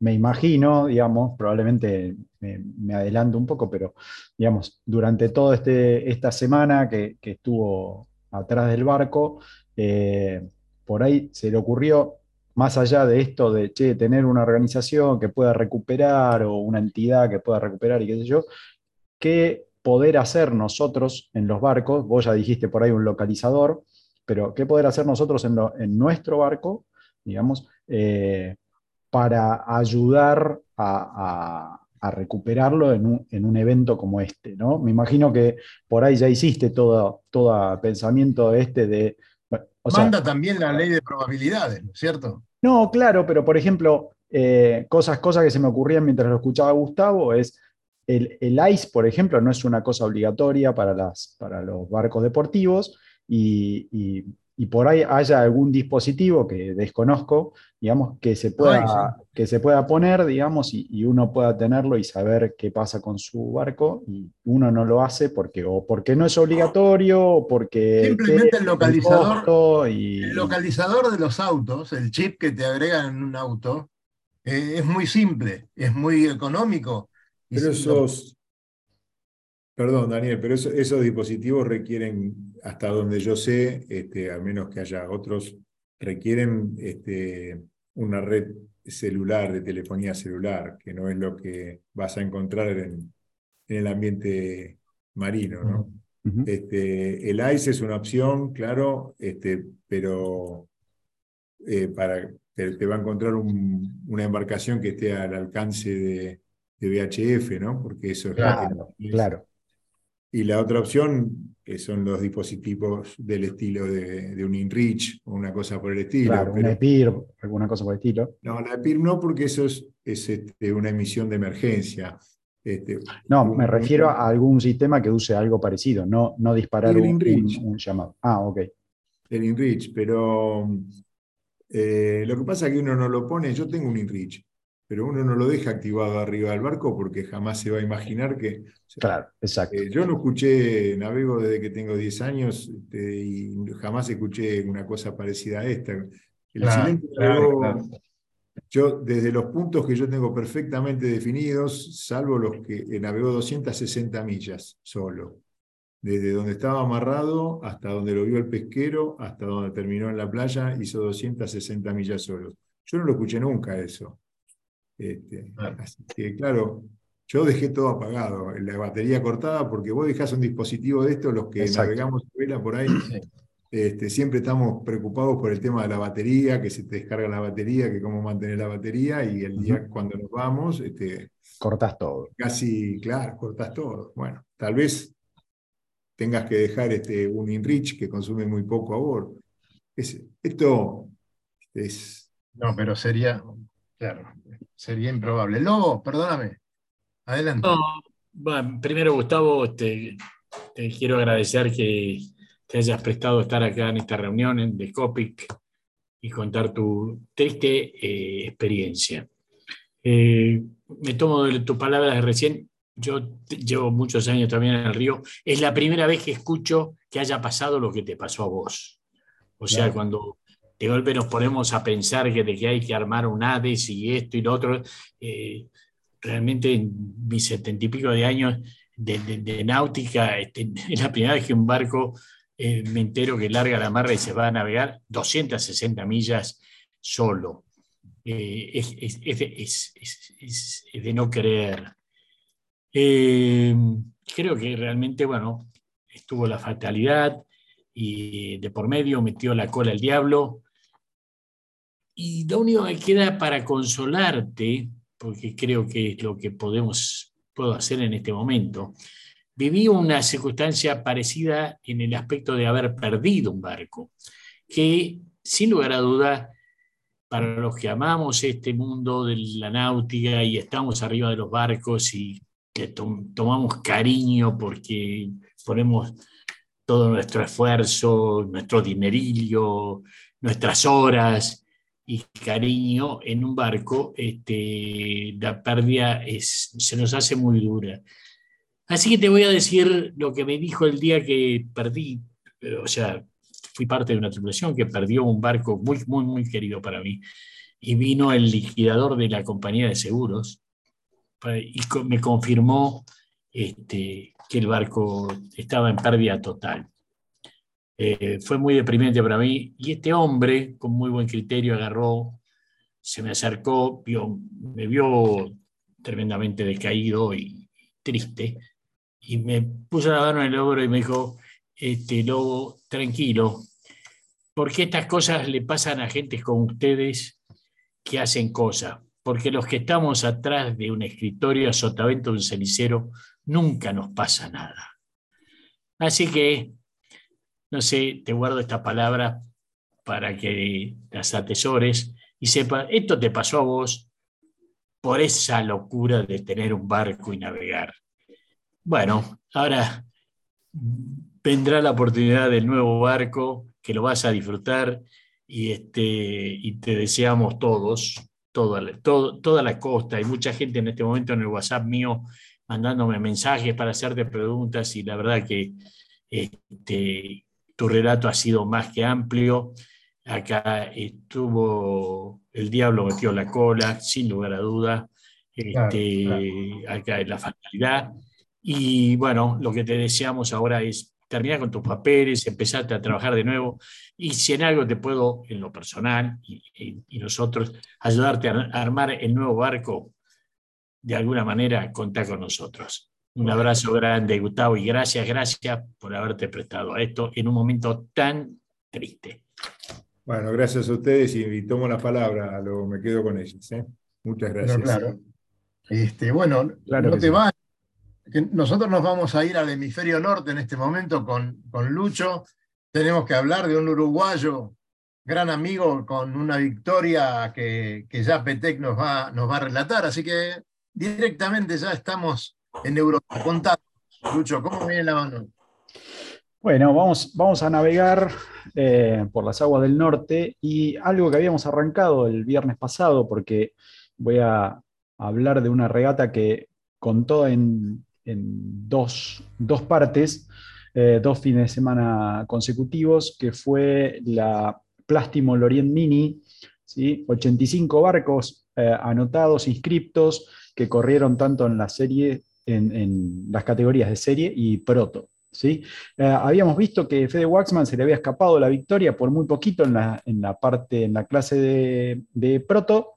me imagino, digamos, probablemente me, adelanto un poco, pero digamos, durante toda este, esta semana que, que estuvo atrás del barco, eh, por ahí se le ocurrió, más allá de esto de tener una organización que pueda recuperar o una entidad que pueda recuperar y qué sé yo, qué poder hacer nosotros en los barcos, vos ya dijiste por ahí un localizador, pero qué poder hacer nosotros en, lo, en nuestro barco, digamos, eh, para ayudar a, a, a recuperarlo en un, en un, evento como este, ¿no? Me imagino que por ahí ya hiciste todo, todo pensamiento este de... O Manda también la ley de probabilidades, ¿cierto? No, claro, pero por ejemplo, eh, cosas, cosas que se me ocurrían mientras lo escuchaba Gustavo es el, el, ICE, por ejemplo, no es una cosa obligatoria para, las, para los barcos deportivos y, y, y, por ahí haya algún dispositivo que desconozco, digamos, que se pueda, Ay, sí. que se pueda poner, digamos, y, y, uno pueda tenerlo y saber qué pasa con su barco, y uno no lo hace porque o porque no es obligatorio, o porque... Simplemente el localizador, el localizador de los autos, el chip que te agregan en un auto, eh, es muy simple, es muy económico, pero esos, perdón Daniel, pero eso, esos dispositivos requieren, hasta donde yo sé, este, a menos que haya otros, requieren este, una red celular, de telefonía celular, que no es lo que vas a encontrar en, en el ambiente marino, ¿no? Uh -huh. este, el ICE es una opción, claro, este, pero eh, para, te, te, va a encontrar un, una embarcación que esté al alcance de, de VHF, ¿no? Porque eso es claro, que claro. Y la otra opción, que son los dispositivos del estilo de, de un InReach o una cosa por el estilo. Claro, pero, una EPIR, alguna cosa por el estilo. No, la EPIR no, porque eso es, es este, una emisión de emergencia. Este, no, me refiero a algún sistema que use algo parecido, no, no disparar un, un, un, llamado. Ah, ok. El InReach, pero eh, lo que pasa es que uno no lo pone, yo tengo un InReach, pero uno no lo deja activado arriba del barco porque jamás se va a imaginar que... Claro, exacto. Eh, yo no escuché, navego desde que tengo 10 años este, y jamás escuché una cosa parecida a esta. El claro, silente claro, claro. Yo, desde los puntos que yo tengo perfectamente definidos, salvo los que eh, navegó 260 millas solo. Desde donde estaba amarrado hasta donde lo vio el pesquero, hasta donde terminó en la playa, hizo 260 millas solo. Yo no lo escuché nunca eso. Este, Claro. Así que, claro, yo dejé todo apagado, la batería cortada, porque vos dejás un dispositivo de estos, los que Exacto. navegamos vela por ahí, Sí. este, siempre estamos preocupados por el tema de la batería, que se te descarga la batería, que cómo mantener la batería, y el día cuando nos vamos, este, Cortás todo. casi, claro, cortás todo. Bueno, tal vez tengas que dejar este, un InReach que consume muy poco a bordo. Es- esto es... No, pero sería, claro, sería improbable. Lobo, perdóname. Adelante. No, bueno, primero, Gustavo, te, te quiero agradecer que te hayas prestado a estar acá en esta reunión de Copic y contar tu triste eh, experiencia. Eh, me tomo de tus palabras de recién yo llevo muchos años también en el río, es la primera vez que escucho que haya pasado lo que te pasó a vos. O sea, cuando de golpe nos ponemos a pensar que, de que hay que armar un ADES y esto y lo otro, eh, realmente en mis setenta y pico de años de, náutica, este, es la primera vez que un barco eh, me entero que larga la marra y se va a navegar 260 millas solo. Eh, es, de no creer. Creo que realmente, bueno, estuvo la fatalidad y de por medio metió la cola el diablo. Y lo único que queda para consolarte, porque creo que es lo que podemos, puedo hacer en este momento, viví una circunstancia parecida en el aspecto de haber perdido un barco, que sin lugar a duda, para los que amamos este mundo de la náutica y estamos arriba de los barcos y que tomamos cariño porque ponemos todo nuestro esfuerzo, nuestro dinerillo, nuestras horas y cariño en un barco, este, la pérdida se nos hace muy dura. Así que te voy a decir lo que me dijo el día que perdí, o sea, fui parte de una tripulación que perdió un barco muy, muy, muy querido para mí. Y vino el liquidador de la compañía de seguros y me confirmó este, que el barco estaba en pérdida total. Eh, fue muy deprimente para mí. Y este hombre, con muy buen criterio, agarró, se me acercó, me vio tremendamente decaído y triste. Y me puso la mano en el hombro y me dijo, este, Lobo, tranquilo, porque estas cosas le pasan a gente como ustedes que hacen cosas porque los que estamos atrás de un escritorio a sotavento de un cenicero nunca nos pasa nada. Así que, no sé, te guardo esta palabra para que las atesores y sepas, esto te pasó a vos por esa locura de tener un barco y navegar. Bueno, ahora vendrá la oportunidad del nuevo barco, que lo vas a disfrutar y, este, y te deseamos todos toda, toda la costa. Hay mucha gente en este momento en el WhatsApp mío mandándome mensajes para hacerte preguntas y la verdad que este, tu relato ha sido más que amplio. Acá estuvo, el diablo metió la cola, sin lugar a duda, este, acá es la fatalidad. Y bueno, lo que te deseamos ahora es terminar con tus papeles, empezarte a trabajar de nuevo y si en algo te puedo, en lo personal y, nosotros, ayudarte a armar el nuevo barco, de alguna manera, contá con nosotros. Un abrazo grande, Gustavo, y gracias, gracias por haberte prestado a esto en un momento tan triste. Bueno, gracias a ustedes y tomo la palabra, luego me quedo con ellos. ¿eh? Muchas gracias. claro. Este, bueno, claro no te vas nosotros nos vamos a ir al hemisferio norte en este momento con, con Lucho. Tenemos que hablar de un uruguayo, gran amigo, con una victoria que, que ya Petec nos va, nos va a relatar. Así que directamente ya estamos en Europa. Contanos, Lucho, ¿cómo viene la mano? Bueno, vamos, vamos a navegar eh, por las aguas del norte y algo que habíamos arrancado el viernes pasado, porque voy a hablar de una regata que contó en en dos, partes, eh, dos fines de semana consecutivos, que fue la Plastimo Lorient Mini, ¿sí? 85 barcos eh, anotados, inscriptos, que corrieron tanto en la serie, en, las categorías de serie y proto. ¿sí? Eh, habíamos visto que Fede Waxman se le había escapado la victoria por muy poquito en la, parte, en la clase de, de proto,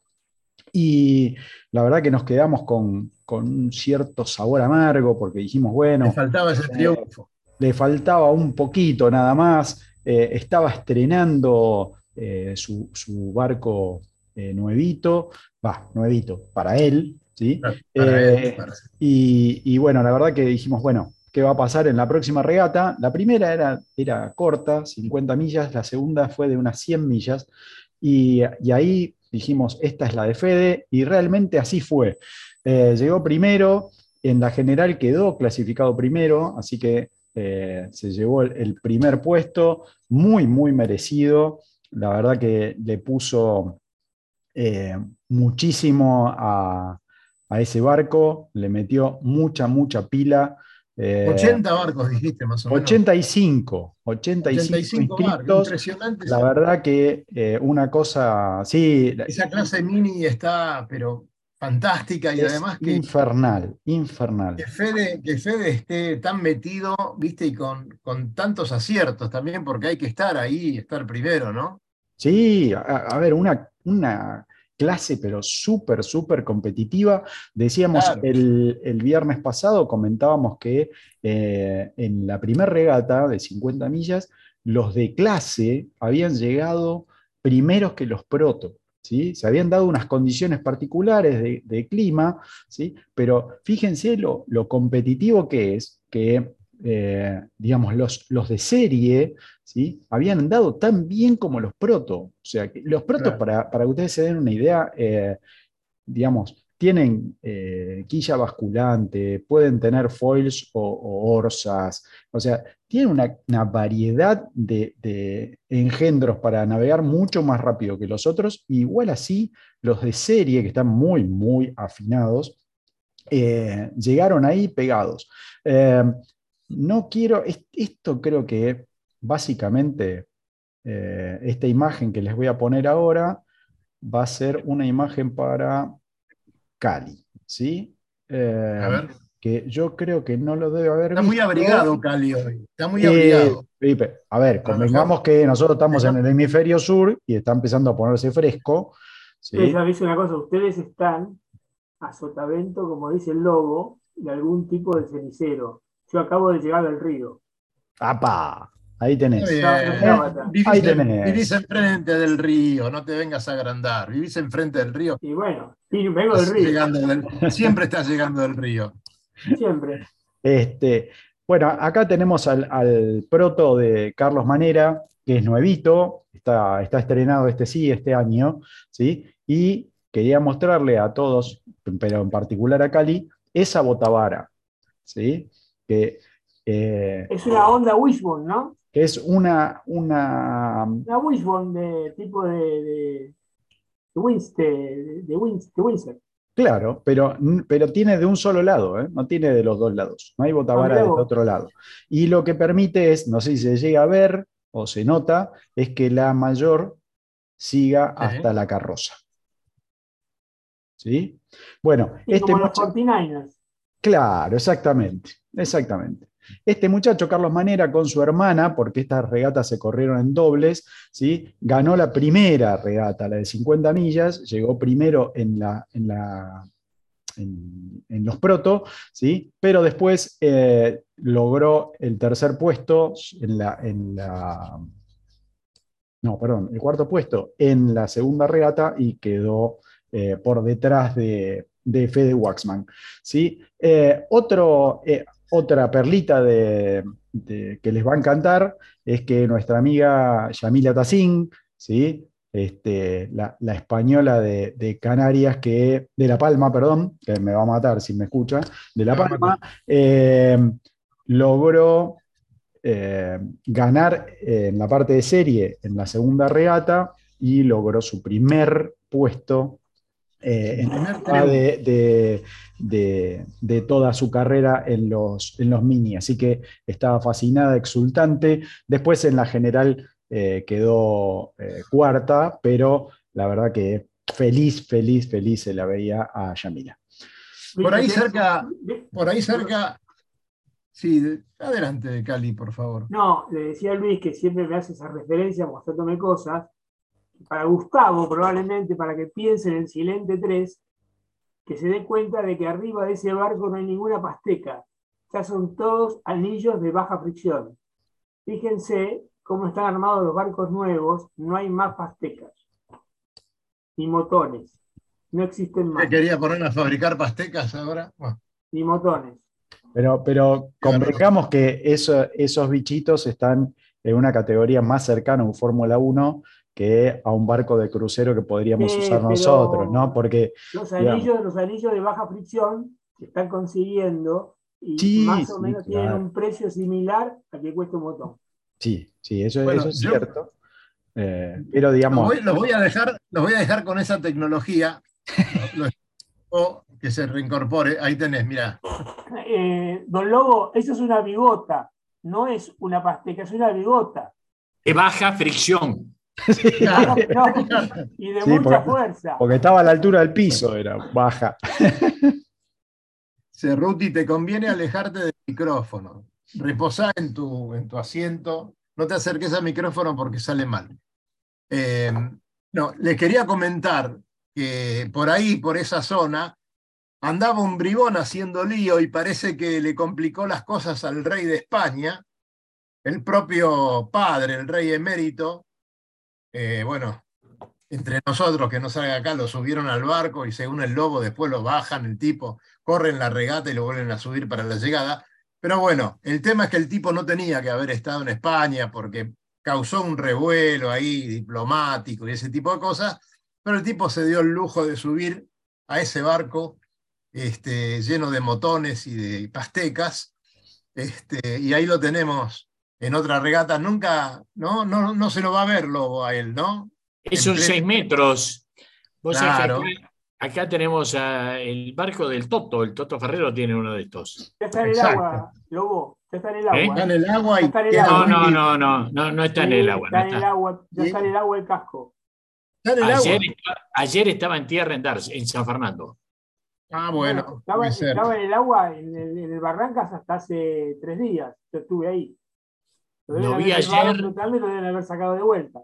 y la verdad que nos quedamos con, un cierto sabor amargo porque dijimos, bueno... Le faltaba ese eh, triunfo. le faltaba un poquito nada más. Eh, estaba estrenando eh, su, barco nuevito, va, nuevito, para él, ¿sí? Y, bueno, la verdad que dijimos, bueno, ¿qué va a pasar en la próxima regata? La primera era, era corta, 50 millas, la segunda fue de unas 100 millas, y, y ahí dijimos, esta es la de Fede, y realmente así fue. Eh, llegó primero, en la general quedó clasificado primero, así que eh, se llevó el, primer puesto, muy, muy merecido. La verdad que le puso eh, muchísimo a, a ese barco, le metió mucha, mucha pila. 80 eh, barcos, dijiste, más o menos. 85, 85, barcos, La verdad que eh, una cosa, sí. Esa clase mini está, pero fantástica y además que... Infernal, infernal. Que Fede, que Fede esté tan metido, viste, y con, con tantos aciertos también, porque hay que estar ahí, estar primero, ¿no? Sí, a, ver, una, una clase, pero súper, súper competitiva. Decíamos el, viernes pasado, comentábamos que eh, en la primera regata de 50 millas, los de clase habían llegado primeros que los proto. ¿Sí? Se habían dado unas condiciones particulares de, clima, ¿sí? pero fíjense lo, lo, competitivo que es que eh, digamos, los, los de serie, ¿sí? habían andado tan bien como los proto. O sea, los protos, para, para, que ustedes se den una idea, eh, digamos, tienen eh, quilla basculante, pueden tener foils o, orsas, o sea, tienen una, variedad de, engendros para navegar mucho más rápido que los otros, igual así los de serie, que están muy, muy afinados, llegaron ahí pegados. No quiero, esto creo que básicamente, eh, esta imagen que les voy a poner ahora va a ser una imagen para Cali, ¿sí? Eh, a ver. Que yo creo que no lo debe haber Está muy abrigado Cali hoy, está muy abrigado. a ver, convengamos que nosotros estamos en el hemisferio sur y está empezando a ponerse fresco. ¿sí? Les una cosa, ustedes están a sotavento, como dice el logo, de algún tipo de cenicero. Yo acabo de llegar al río. ¡Apa! Ahí tenés. Ahí tenés. Vivís enfrente del río, no te vengas a agrandar. Vivís enfrente del río. Y bueno, vengo del río. siempre estás llegando del río. Siempre. Este, bueno, acá tenemos al, proto de Carlos Manera, que es nuevito, está, está estrenado este sí, este año, ¿sí? Y quería mostrarle a todos, pero en particular a Cali, esa botavara, ¿sí? Que, eh, es una onda Wishbone, ¿no? Que es una. Una, una Wishbone de tipo de, de, de, de, Claro, pero, pero tiene de un solo lado, ¿eh? no tiene de los dos lados, no hay botavara del otro lado. Y lo que permite es, no sé si se llega a ver o se nota, es que la mayor siga hasta la carroza. ¿Sí? Bueno, este como los 49ers. Claro, exactamente, exactamente. Este muchacho, Carlos Manera, con su hermana, porque estas regatas se corrieron en dobles, ¿sí? ganó la primera regata, la de 50 millas, llegó primero en, la, en, la, en, los proto, ¿sí? pero después eh, logró el tercer puesto en la, en la, no, perdón, el cuarto puesto en la segunda regata y quedó eh, por detrás de, de Fede Waxman. ¿sí? Eh, otro, eh, otra perlita de, que les va a encantar es que nuestra amiga Yamila Tassin, ¿sí? Este, la, española de, Canarias, que, de La Palma, perdón, que me va a matar si me escucha, de La Palma, eh, logró ganar en la parte de serie en la segunda regata y logró su primer puesto eh, de, toda su carrera en los, en los mini. Así que estaba fascinada, exultante. Después en la general eh, quedó eh, cuarta, pero la verdad que feliz, feliz, feliz se la veía a Yamila. Por ahí cerca, por ahí cerca. Sí, adelante, Cali, por favor. No, le decía a Luis que siempre me hace esa referencia mostrándome cosas para Gustavo probablemente, para que piense en el Silente 3, que se dé cuenta de que arriba de ese barco no hay ninguna pasteca, ya son todos anillos de baja fricción. Fíjense cómo están armados los barcos nuevos, no hay más pastecas, ni motones, no existen más. quería poner a fabricar pastecas ahora? Ni motones. Pero, pero convengamos que esos bichitos están en una categoría más cercana a un Fórmula 1 que a un barco de crucero que podríamos usar nosotros, ¿no? Porque los anillos, los anillos de baja fricción que están consiguiendo y más o menos tienen un precio similar a que cuesta un botón. Sí, sí, eso, es cierto. Eh, pero digamos. Los voy, a dejar, los voy a dejar con esa tecnología. o que se reincorpore. Ahí tenés, mira. Eh, don Lobo, eso es una bigota, no es una pasteca, es una bigota. De baja fricción. y de mucha fuerza. Porque estaba a la altura del piso, era baja. Cerruti, te conviene alejarte del micrófono. Reposá en tu, en tu asiento. No te acerques al micrófono porque sale mal. Eh, no, les quería comentar que por ahí, por esa zona, andaba un bribón haciendo lío y parece que le complicó las cosas al rey de España, el propio padre, el rey emérito. Eh, bueno, entre nosotros que no salga acá, lo subieron al barco y según el lobo después lo bajan, el tipo, corren la regata y lo vuelven a subir para la llegada. Pero bueno, el tema es que el tipo no tenía que haber estado en España porque causó un revuelo ahí diplomático y ese tipo de cosas, pero el tipo se dio el lujo de subir a ese barco este, lleno de motones y de pastecas, este, y ahí lo tenemos en otra regata. Nunca, ¿no? No, no se lo va a ver Lobo a él, ¿no? Es un 6 metros. acá, acá, tenemos el barco del Toto, el Toto Ferrero tiene uno de estos. Ya está en el agua, Lobo. Ya está en el agua. Está en el agua y. No, no, no, no, no, no está en el agua. Está en el agua, ya está en el agua el casco. Ayer, estaba en tierra en Darce, en San Fernando. Ah, bueno. estaba, estaba, en el agua, en el, en el, Barrancas, hasta hace tres días. Yo estuve ahí. Lo, vi ayer. Lo deben haber sacado de vuelta.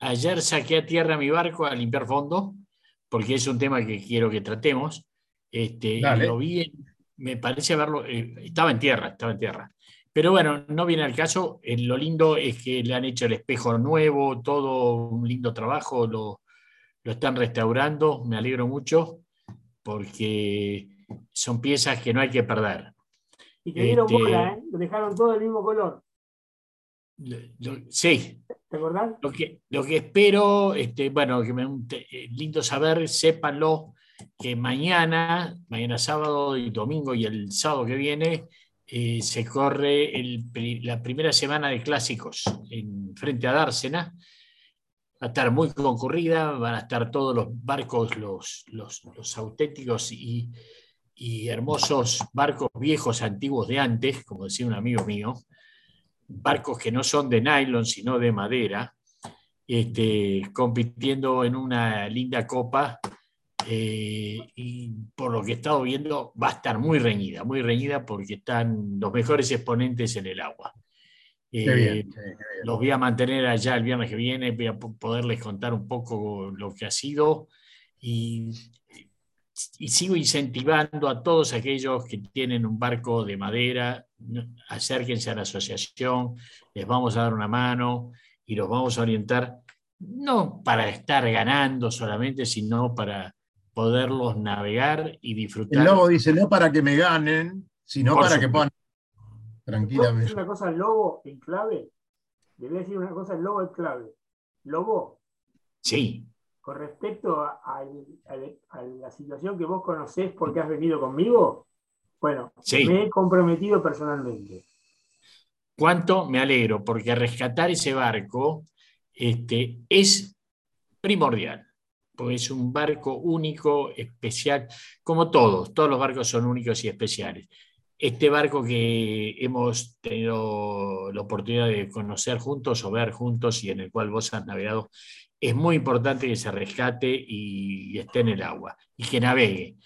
Ayer saqué a tierra mi barco a limpiar fondo, porque es un tema que quiero que tratemos. Este, lo vi, me parece verlo, eh, estaba en tierra, estaba en tierra. Pero bueno, no viene al caso. Eh, lo lindo es que le han hecho el espejo nuevo, todo un lindo trabajo, lo, lo están restaurando, me alegro mucho, porque son piezas que no hay que perder. Y que dieron este, bola, ¿eh? Lo dejaron todo del mismo color. Sí, lo que, lo que espero, este, bueno, que me, eh, lindo saber, sépanlo, que mañana, mañana sábado y domingo y el sábado que viene, eh, se corre la primera semana de clásicos en frente a Dársena. Va a estar muy concurrida, van a estar todos los barcos, los, los, auténticos y, y hermosos barcos viejos, antiguos de antes, como decía un amigo mío, barcos que no son de nylon, sino de madera, este, compitiendo en una linda copa. Eh, y por lo que he estado viendo, va a estar muy reñida, muy reñida porque están los mejores exponentes en el agua. Eh, los voy a mantener allá el viernes que viene, voy a poderles contar un poco lo que ha sido y y sigo incentivando a todos aquellos que tienen un barco de madera, acérquense a la asociación, les vamos a dar una mano y los vamos a orientar, no para estar ganando solamente, sino para poderlos navegar y disfrutar. El lobo dice, no para que me ganen, sino para que puedan tranquilamente. una cosa al lobo en clave? A decir una cosa al lobo en clave. Lobo. Sí con respecto a, la situación que vos conocés porque has venido conmigo, bueno, me he comprometido personalmente. ¿Cuánto me alegro? Porque rescatar ese barco este, es primordial, porque es un barco único, especial, como todos, todos los barcos son únicos y especiales. Este barco que hemos tenido la oportunidad de conocer juntos o ver juntos y en el cual vos has navegado es muy importante que se rescate y, esté en el agua y que navegue.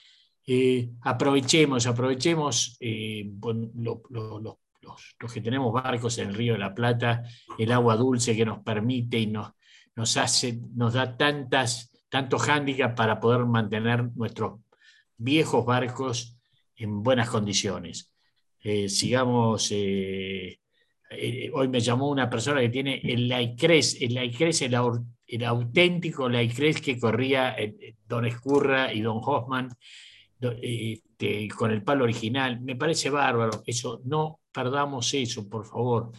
Eh, aprovechemos, aprovechemos eh, los, que tenemos barcos en el Río de la Plata, el agua dulce que nos permite y nos, nos, hace, nos da tantas, tantos hándicaps para poder mantener nuestros viejos barcos en buenas condiciones. Eh, sigamos hoy me llamó una persona que tiene el Laicres, el Laicres, el, el auténtico Laicres que corría eh, Don Escurra y Don Hoffman este, con el palo original. Me parece bárbaro eso. No perdamos eso, por favor.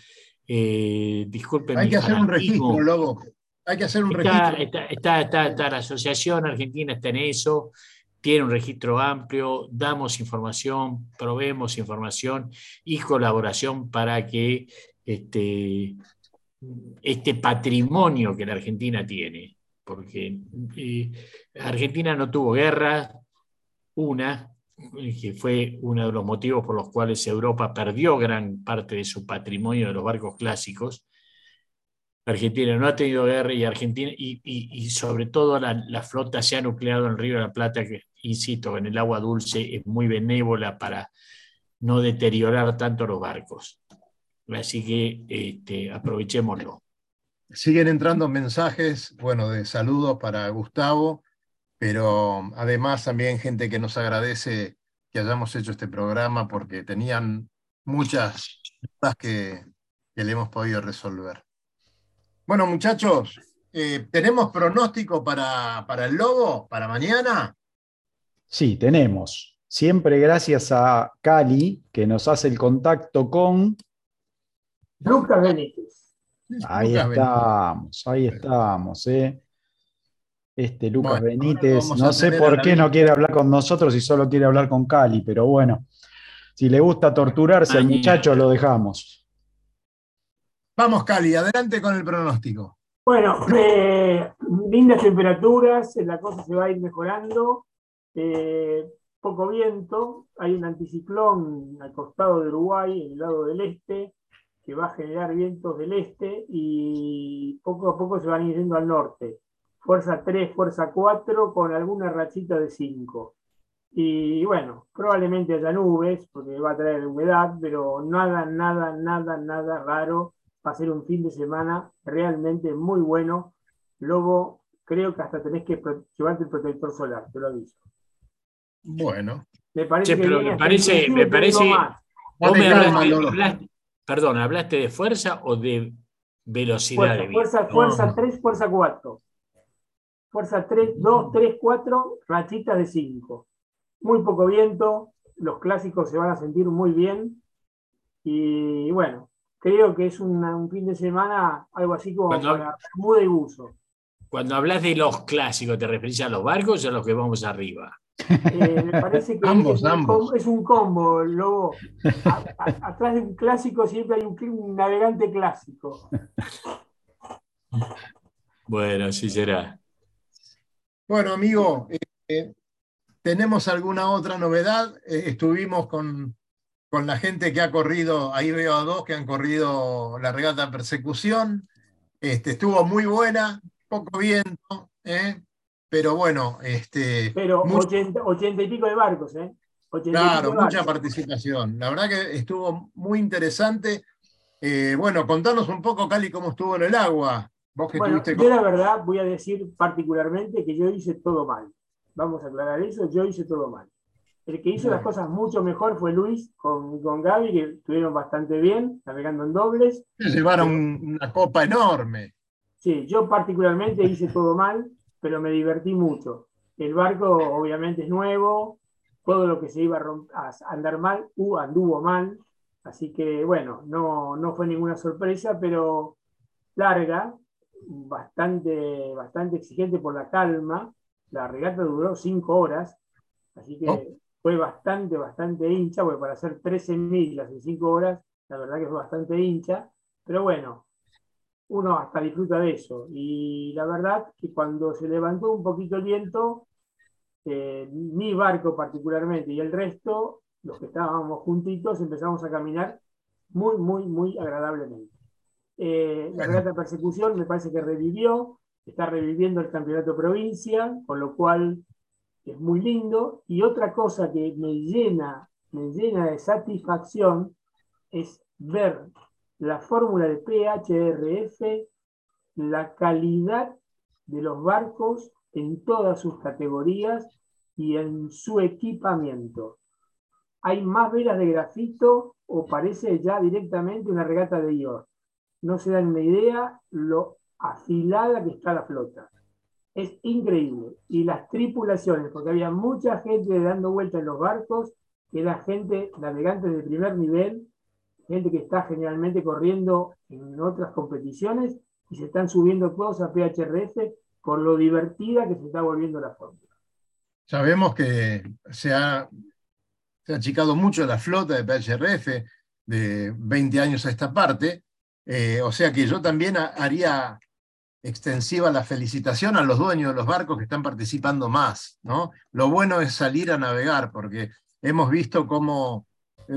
Eh, disculpen. Hay que hacer un registro, Lobo. Hay que hacer un registro. Está, está, está, la Asociación Argentina está en eso tiene un registro amplio, damos información, proveemos información y colaboración para que este, este patrimonio que la Argentina tiene, porque eh, Argentina no tuvo guerra, Una, que fue uno de los motivos por los cuales Europa perdió gran parte de su patrimonio de los barcos clásicos. Argentina no ha tenido guerra y Argentina, y, sobre todo la, flota se ha nucleado en el Río de la Plata, que, insisto, en el agua dulce es muy benévola para no deteriorar tanto los barcos. Así que este, aprovechémoslo. Siguen entrando mensajes, bueno, de saludos para Gustavo, pero además también gente que nos agradece que hayamos hecho este programa porque tenían muchas dudas que, le hemos podido resolver. Bueno, muchachos, eh, ¿tenemos pronóstico para, para el Lobo, para mañana? Sí, tenemos. Siempre gracias a Cali, que nos hace el contacto con... Lucas Benítez. Ahí estamos, ahí estamos. ¿eh? Este Lucas Benítez, no sé por qué no quiere hablar con nosotros y solo quiere hablar con Cali, pero bueno, si le gusta torturarse al muchacho, lo dejamos. Vamos, Cali, adelante con el pronóstico. Bueno, eh, lindas temperaturas, la cosa se va a ir mejorando, eh, poco viento, hay un anticiclón al costado de Uruguay, en el lado del este, que va a generar vientos del este y poco a poco se van yendo al norte fuerza 3, fuerza 4, con alguna rachita de 5. Y bueno, probablemente haya nubes, porque va a traer humedad, pero nada, nada, nada, nada raro. Va a ser un fin de semana realmente muy bueno. Lobo, creo que hasta tenés que llevarte el protector solar, te lo aviso. Bueno. Me parece que me parece, me parece, perdón, ¿hablaste de fuerza o de velocidad? Fuerza, fuerza, 3, fuerza 4 fuerza 3, 2, 3, 4, rachitas de 5. Muy poco viento, los clásicos se van a sentir muy bien. Y bueno, creo que es un fin de semana algo así como cuando, para muda y buzo. Cuando hablas de los clásicos, ¿te referís a los barcos o a los que vamos arriba? Eh, me parece que ambos, es, ambos. Un, es un combo, luego atrás de un clásico siempre hay un navegante clásico. Bueno, así será. Bueno, amigo, eh, ¿tenemos alguna otra novedad? Eh, estuvimos con, con, la gente que ha corrido, ahí veo a dos que han corrido la regata persecución. Este, estuvo muy buena, poco viento, ¿eh? Pero bueno. Este, pero ochenta y pico de barcos, ¿eh? claro, mucha participación. La verdad que estuvo muy interesante. bueno, contanos un poco, Cali, cómo estuvo en el agua bueno, yo la verdad voy a decir particularmente que yo hice todo mal. Vamos a aclarar eso, yo hice todo mal. El que hizo las cosas mucho mejor fue Luis con, con Gaby, que estuvieron bastante bien, navegando en dobles. Se llevaron una copa enorme. Sí, yo particularmente hice todo mal, pero me divertí mucho. El barco obviamente es nuevo, todo lo que se iba a, andar mal, uh, anduvo mal, así que bueno, no, no fue ninguna sorpresa, pero larga, bastante, bastante exigente por la calma. La regata duró cinco horas, así que oh. fue bastante, bastante hincha, porque para hacer 13 millas en cinco horas, la verdad que fue bastante hincha. Pero bueno, uno hasta disfruta de eso. Y la verdad que cuando se levantó un poquito el viento, eh, mi barco particularmente y el resto, los que estábamos juntitos, empezamos a caminar muy, muy, muy agradablemente. Eh, la regata persecución me parece que revivió, está reviviendo el campeonato provincia, con lo cual es muy lindo. Y otra cosa que me llena, me llena de satisfacción es ver la fórmula de PHRF, la calidad de los barcos en todas sus categorías y en su equipamiento. Hay más velas de grafito o parece ya directamente una regata de IOR no se dan una idea lo afilada que está la flota. Es increíble. Y las tripulaciones, porque había mucha gente dando vueltas en los barcos, que era gente navegante de primer nivel, gente que está generalmente corriendo en otras competiciones y se están subiendo todos a PHRF por lo divertida que se está volviendo la fórmula. Sabemos que se ha, se ha achicado mucho la flota de PHRF de 20 años a esta parte, eh, o sea que yo también haría extensiva la felicitación a los dueños de los barcos que están participando más. ¿no? Lo bueno es salir a navegar, porque hemos visto cómo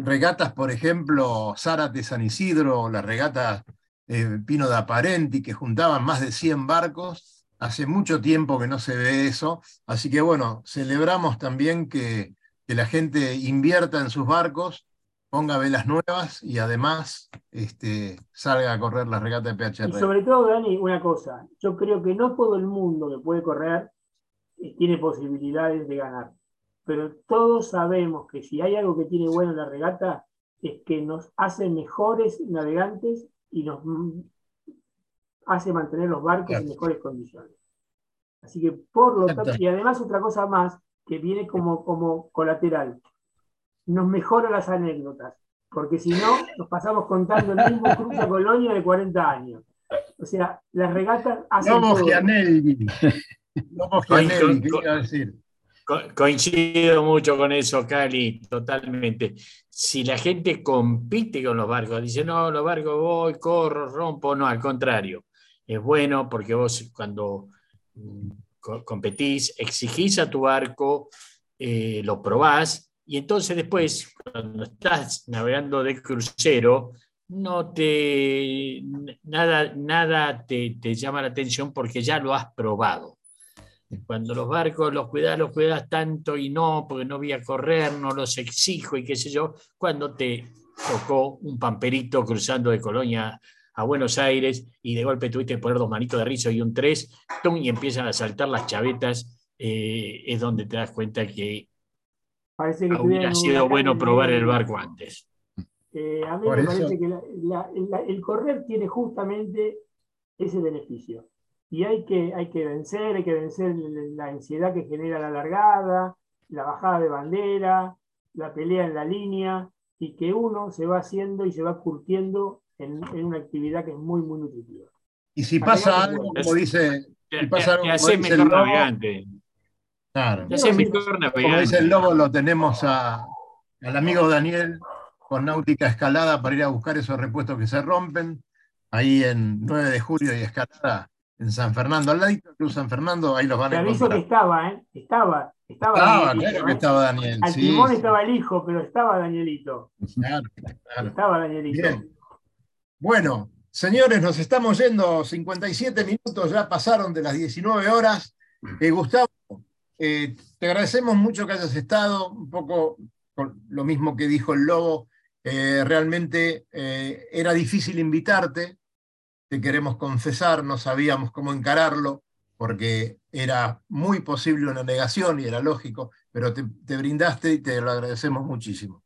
regatas, por ejemplo, Zárate San Isidro, la regata eh, Pino de Aparenti, que juntaban más de 100 barcos. Hace mucho tiempo que no se ve eso, así que bueno, celebramos también que, la gente invierta en sus barcos ponga velas nuevas y además este, salga a correr la regata de PHR. Y sobre todo, Dani, una cosa, yo creo que no todo el mundo que puede correr eh, tiene posibilidades de ganar, pero todos sabemos que si hay algo que tiene bueno la regata es que nos hace mejores navegantes y nos hace mantener los barcos en mejores condiciones. Así que por lo tanto, y además otra cosa más que viene como, como colateral, nos mejora las anécdotas, porque si no, nos pasamos contando el mismo cruce Colonia de 40 años. O sea, las regatas hacen. No Gianelli. No quería decir. Coincido mucho con eso, Cali, totalmente. Si la gente compite con los barcos, dice, no, los barcos voy, corro, rompo, no, al contrario. Es bueno porque vos cuando mm, competís, exigís a tu barco, eh, lo probás y entonces después, cuando estás navegando de crucero, no te, nada, nada te, llama la atención porque ya lo has probado. Cuando los barcos los cuidas, los cuidas tanto y no, porque no voy a correr, no los exijo y qué sé yo, cuando te tocó un pamperito cruzando de Colonia a Buenos Aires y de golpe tuviste que poner dos manitos de rizo y un tres, y empiezan a saltar las chavetas, eh, es donde te das cuenta que Parece que Hubiera sido bueno probar el barco antes. Eh, a mí me parece que el correr tiene justamente ese beneficio. Y hay que, hay que vencer, hay que vencer la ansiedad que genera la largada, la bajada de bandera, la pelea en la línea, y que uno se va haciendo y se va curtiendo en, una actividad que es muy, muy nutritiva. Y si pasa algo, como dice, si pasa algo, como dice mejor navegante. Claro. Como dice el lobo, lo tenemos a, al amigo Daniel con Náutica Escalada para ir a buscar esos repuestos que se rompen. Ahí en 9 de julio y Escalada en San Fernando, al lado de Cruz San Fernando, ahí los van a Te aviso que estaba, ¿eh? Estaba. Estaba, estaba claro que ¿eh? estaba Daniel. Al timón estaba el hijo, pero estaba Danielito. Claro, claro. Estaba Danielito. Bien. Bueno, señores, nos estamos yendo 57 minutos, ya pasaron de las 19 horas. Eh, Gustavo, eh, te agradecemos mucho que hayas estado, un poco con lo mismo que dijo el Lobo. Eh, realmente era difícil invitarte, te queremos confesar, no sabíamos cómo encararlo, porque era muy posible una negación y era lógico, pero te, brindaste y te lo agradecemos muchísimo.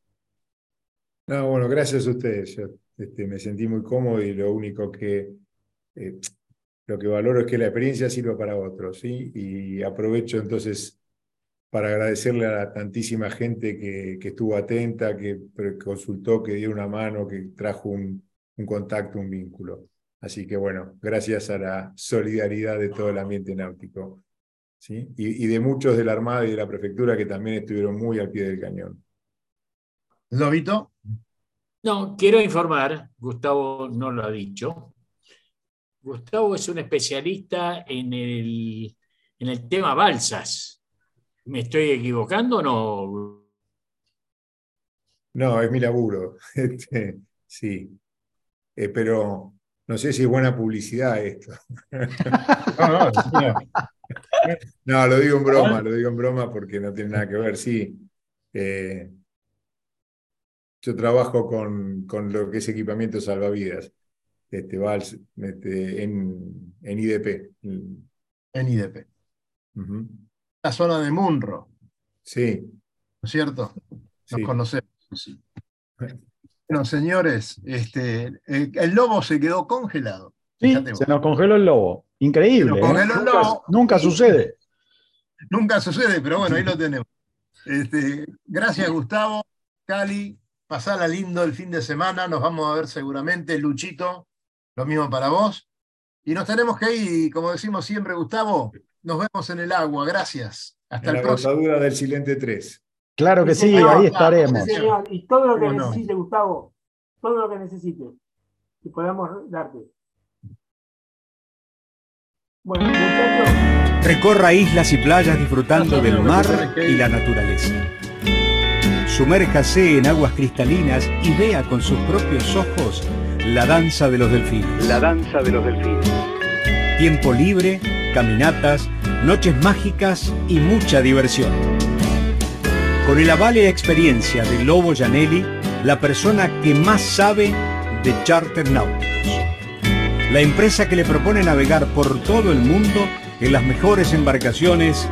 No, bueno, gracias a ustedes. este, me sentí muy cómodo y lo único que lo que valoro es que la experiencia sirva para otros. Y aprovecho entonces para agradecerle a tantísima gente que, que estuvo atenta, que consultó, que dio una mano, que trajo un contacto, un vínculo. Así que bueno, gracias a la solidaridad de todo el ambiente náutico. ¿sí? Y, y, de muchos de la Armada y de la Prefectura que también estuvieron muy al pie del cañón. ¿Lobito? No, quiero informar, Gustavo no lo ha dicho, Gustavo es un especialista en el, en el tema balsas. ¿Me estoy equivocando o no? No, es mi laburo. Este, sí. Eh, pero no sé si es buena publicidad esto. no, no, no, lo digo en broma, lo digo en broma porque no tiene nada que ver. Sí. Eh, yo trabajo con, con lo que es equipamiento salvavidas este, Vals, este, en, en, IDP. En IDP. La zona de Munro. Sí. ¿No es cierto? Nos conocemos. Bueno, señores, este, el, lobo se quedó congelado. Sí, se nos congeló el lobo. Increíble. ¿eh? nunca, sucede. Nunca sucede, pero bueno, ahí lo tenemos. Este, gracias, Gustavo. Cali, pasala lindo el fin de semana. Nos vamos a ver seguramente. Luchito, lo mismo para vos. Y nos tenemos que ir, como decimos siempre, Gustavo, nos vemos en el agua. Gracias. Hasta en el la próximo. del Silente 3. Claro que sí, ahí estaremos. Y todo lo que necesite, Gustavo, todo lo que necesite, que podamos darte. Bueno, muchachos. Recorra islas y playas disfrutando del mar y la naturaleza. Sumérjase en aguas cristalinas y vea con sus propios ojos la danza de los delfines. La danza de los delfines. Tiempo libre, caminatas, noches mágicas y mucha diversión. Con el aval y experiencia de Lobo Janelli, la persona que más sabe de charter náuticos. La empresa que le propone navegar por todo el mundo en las mejores embarcaciones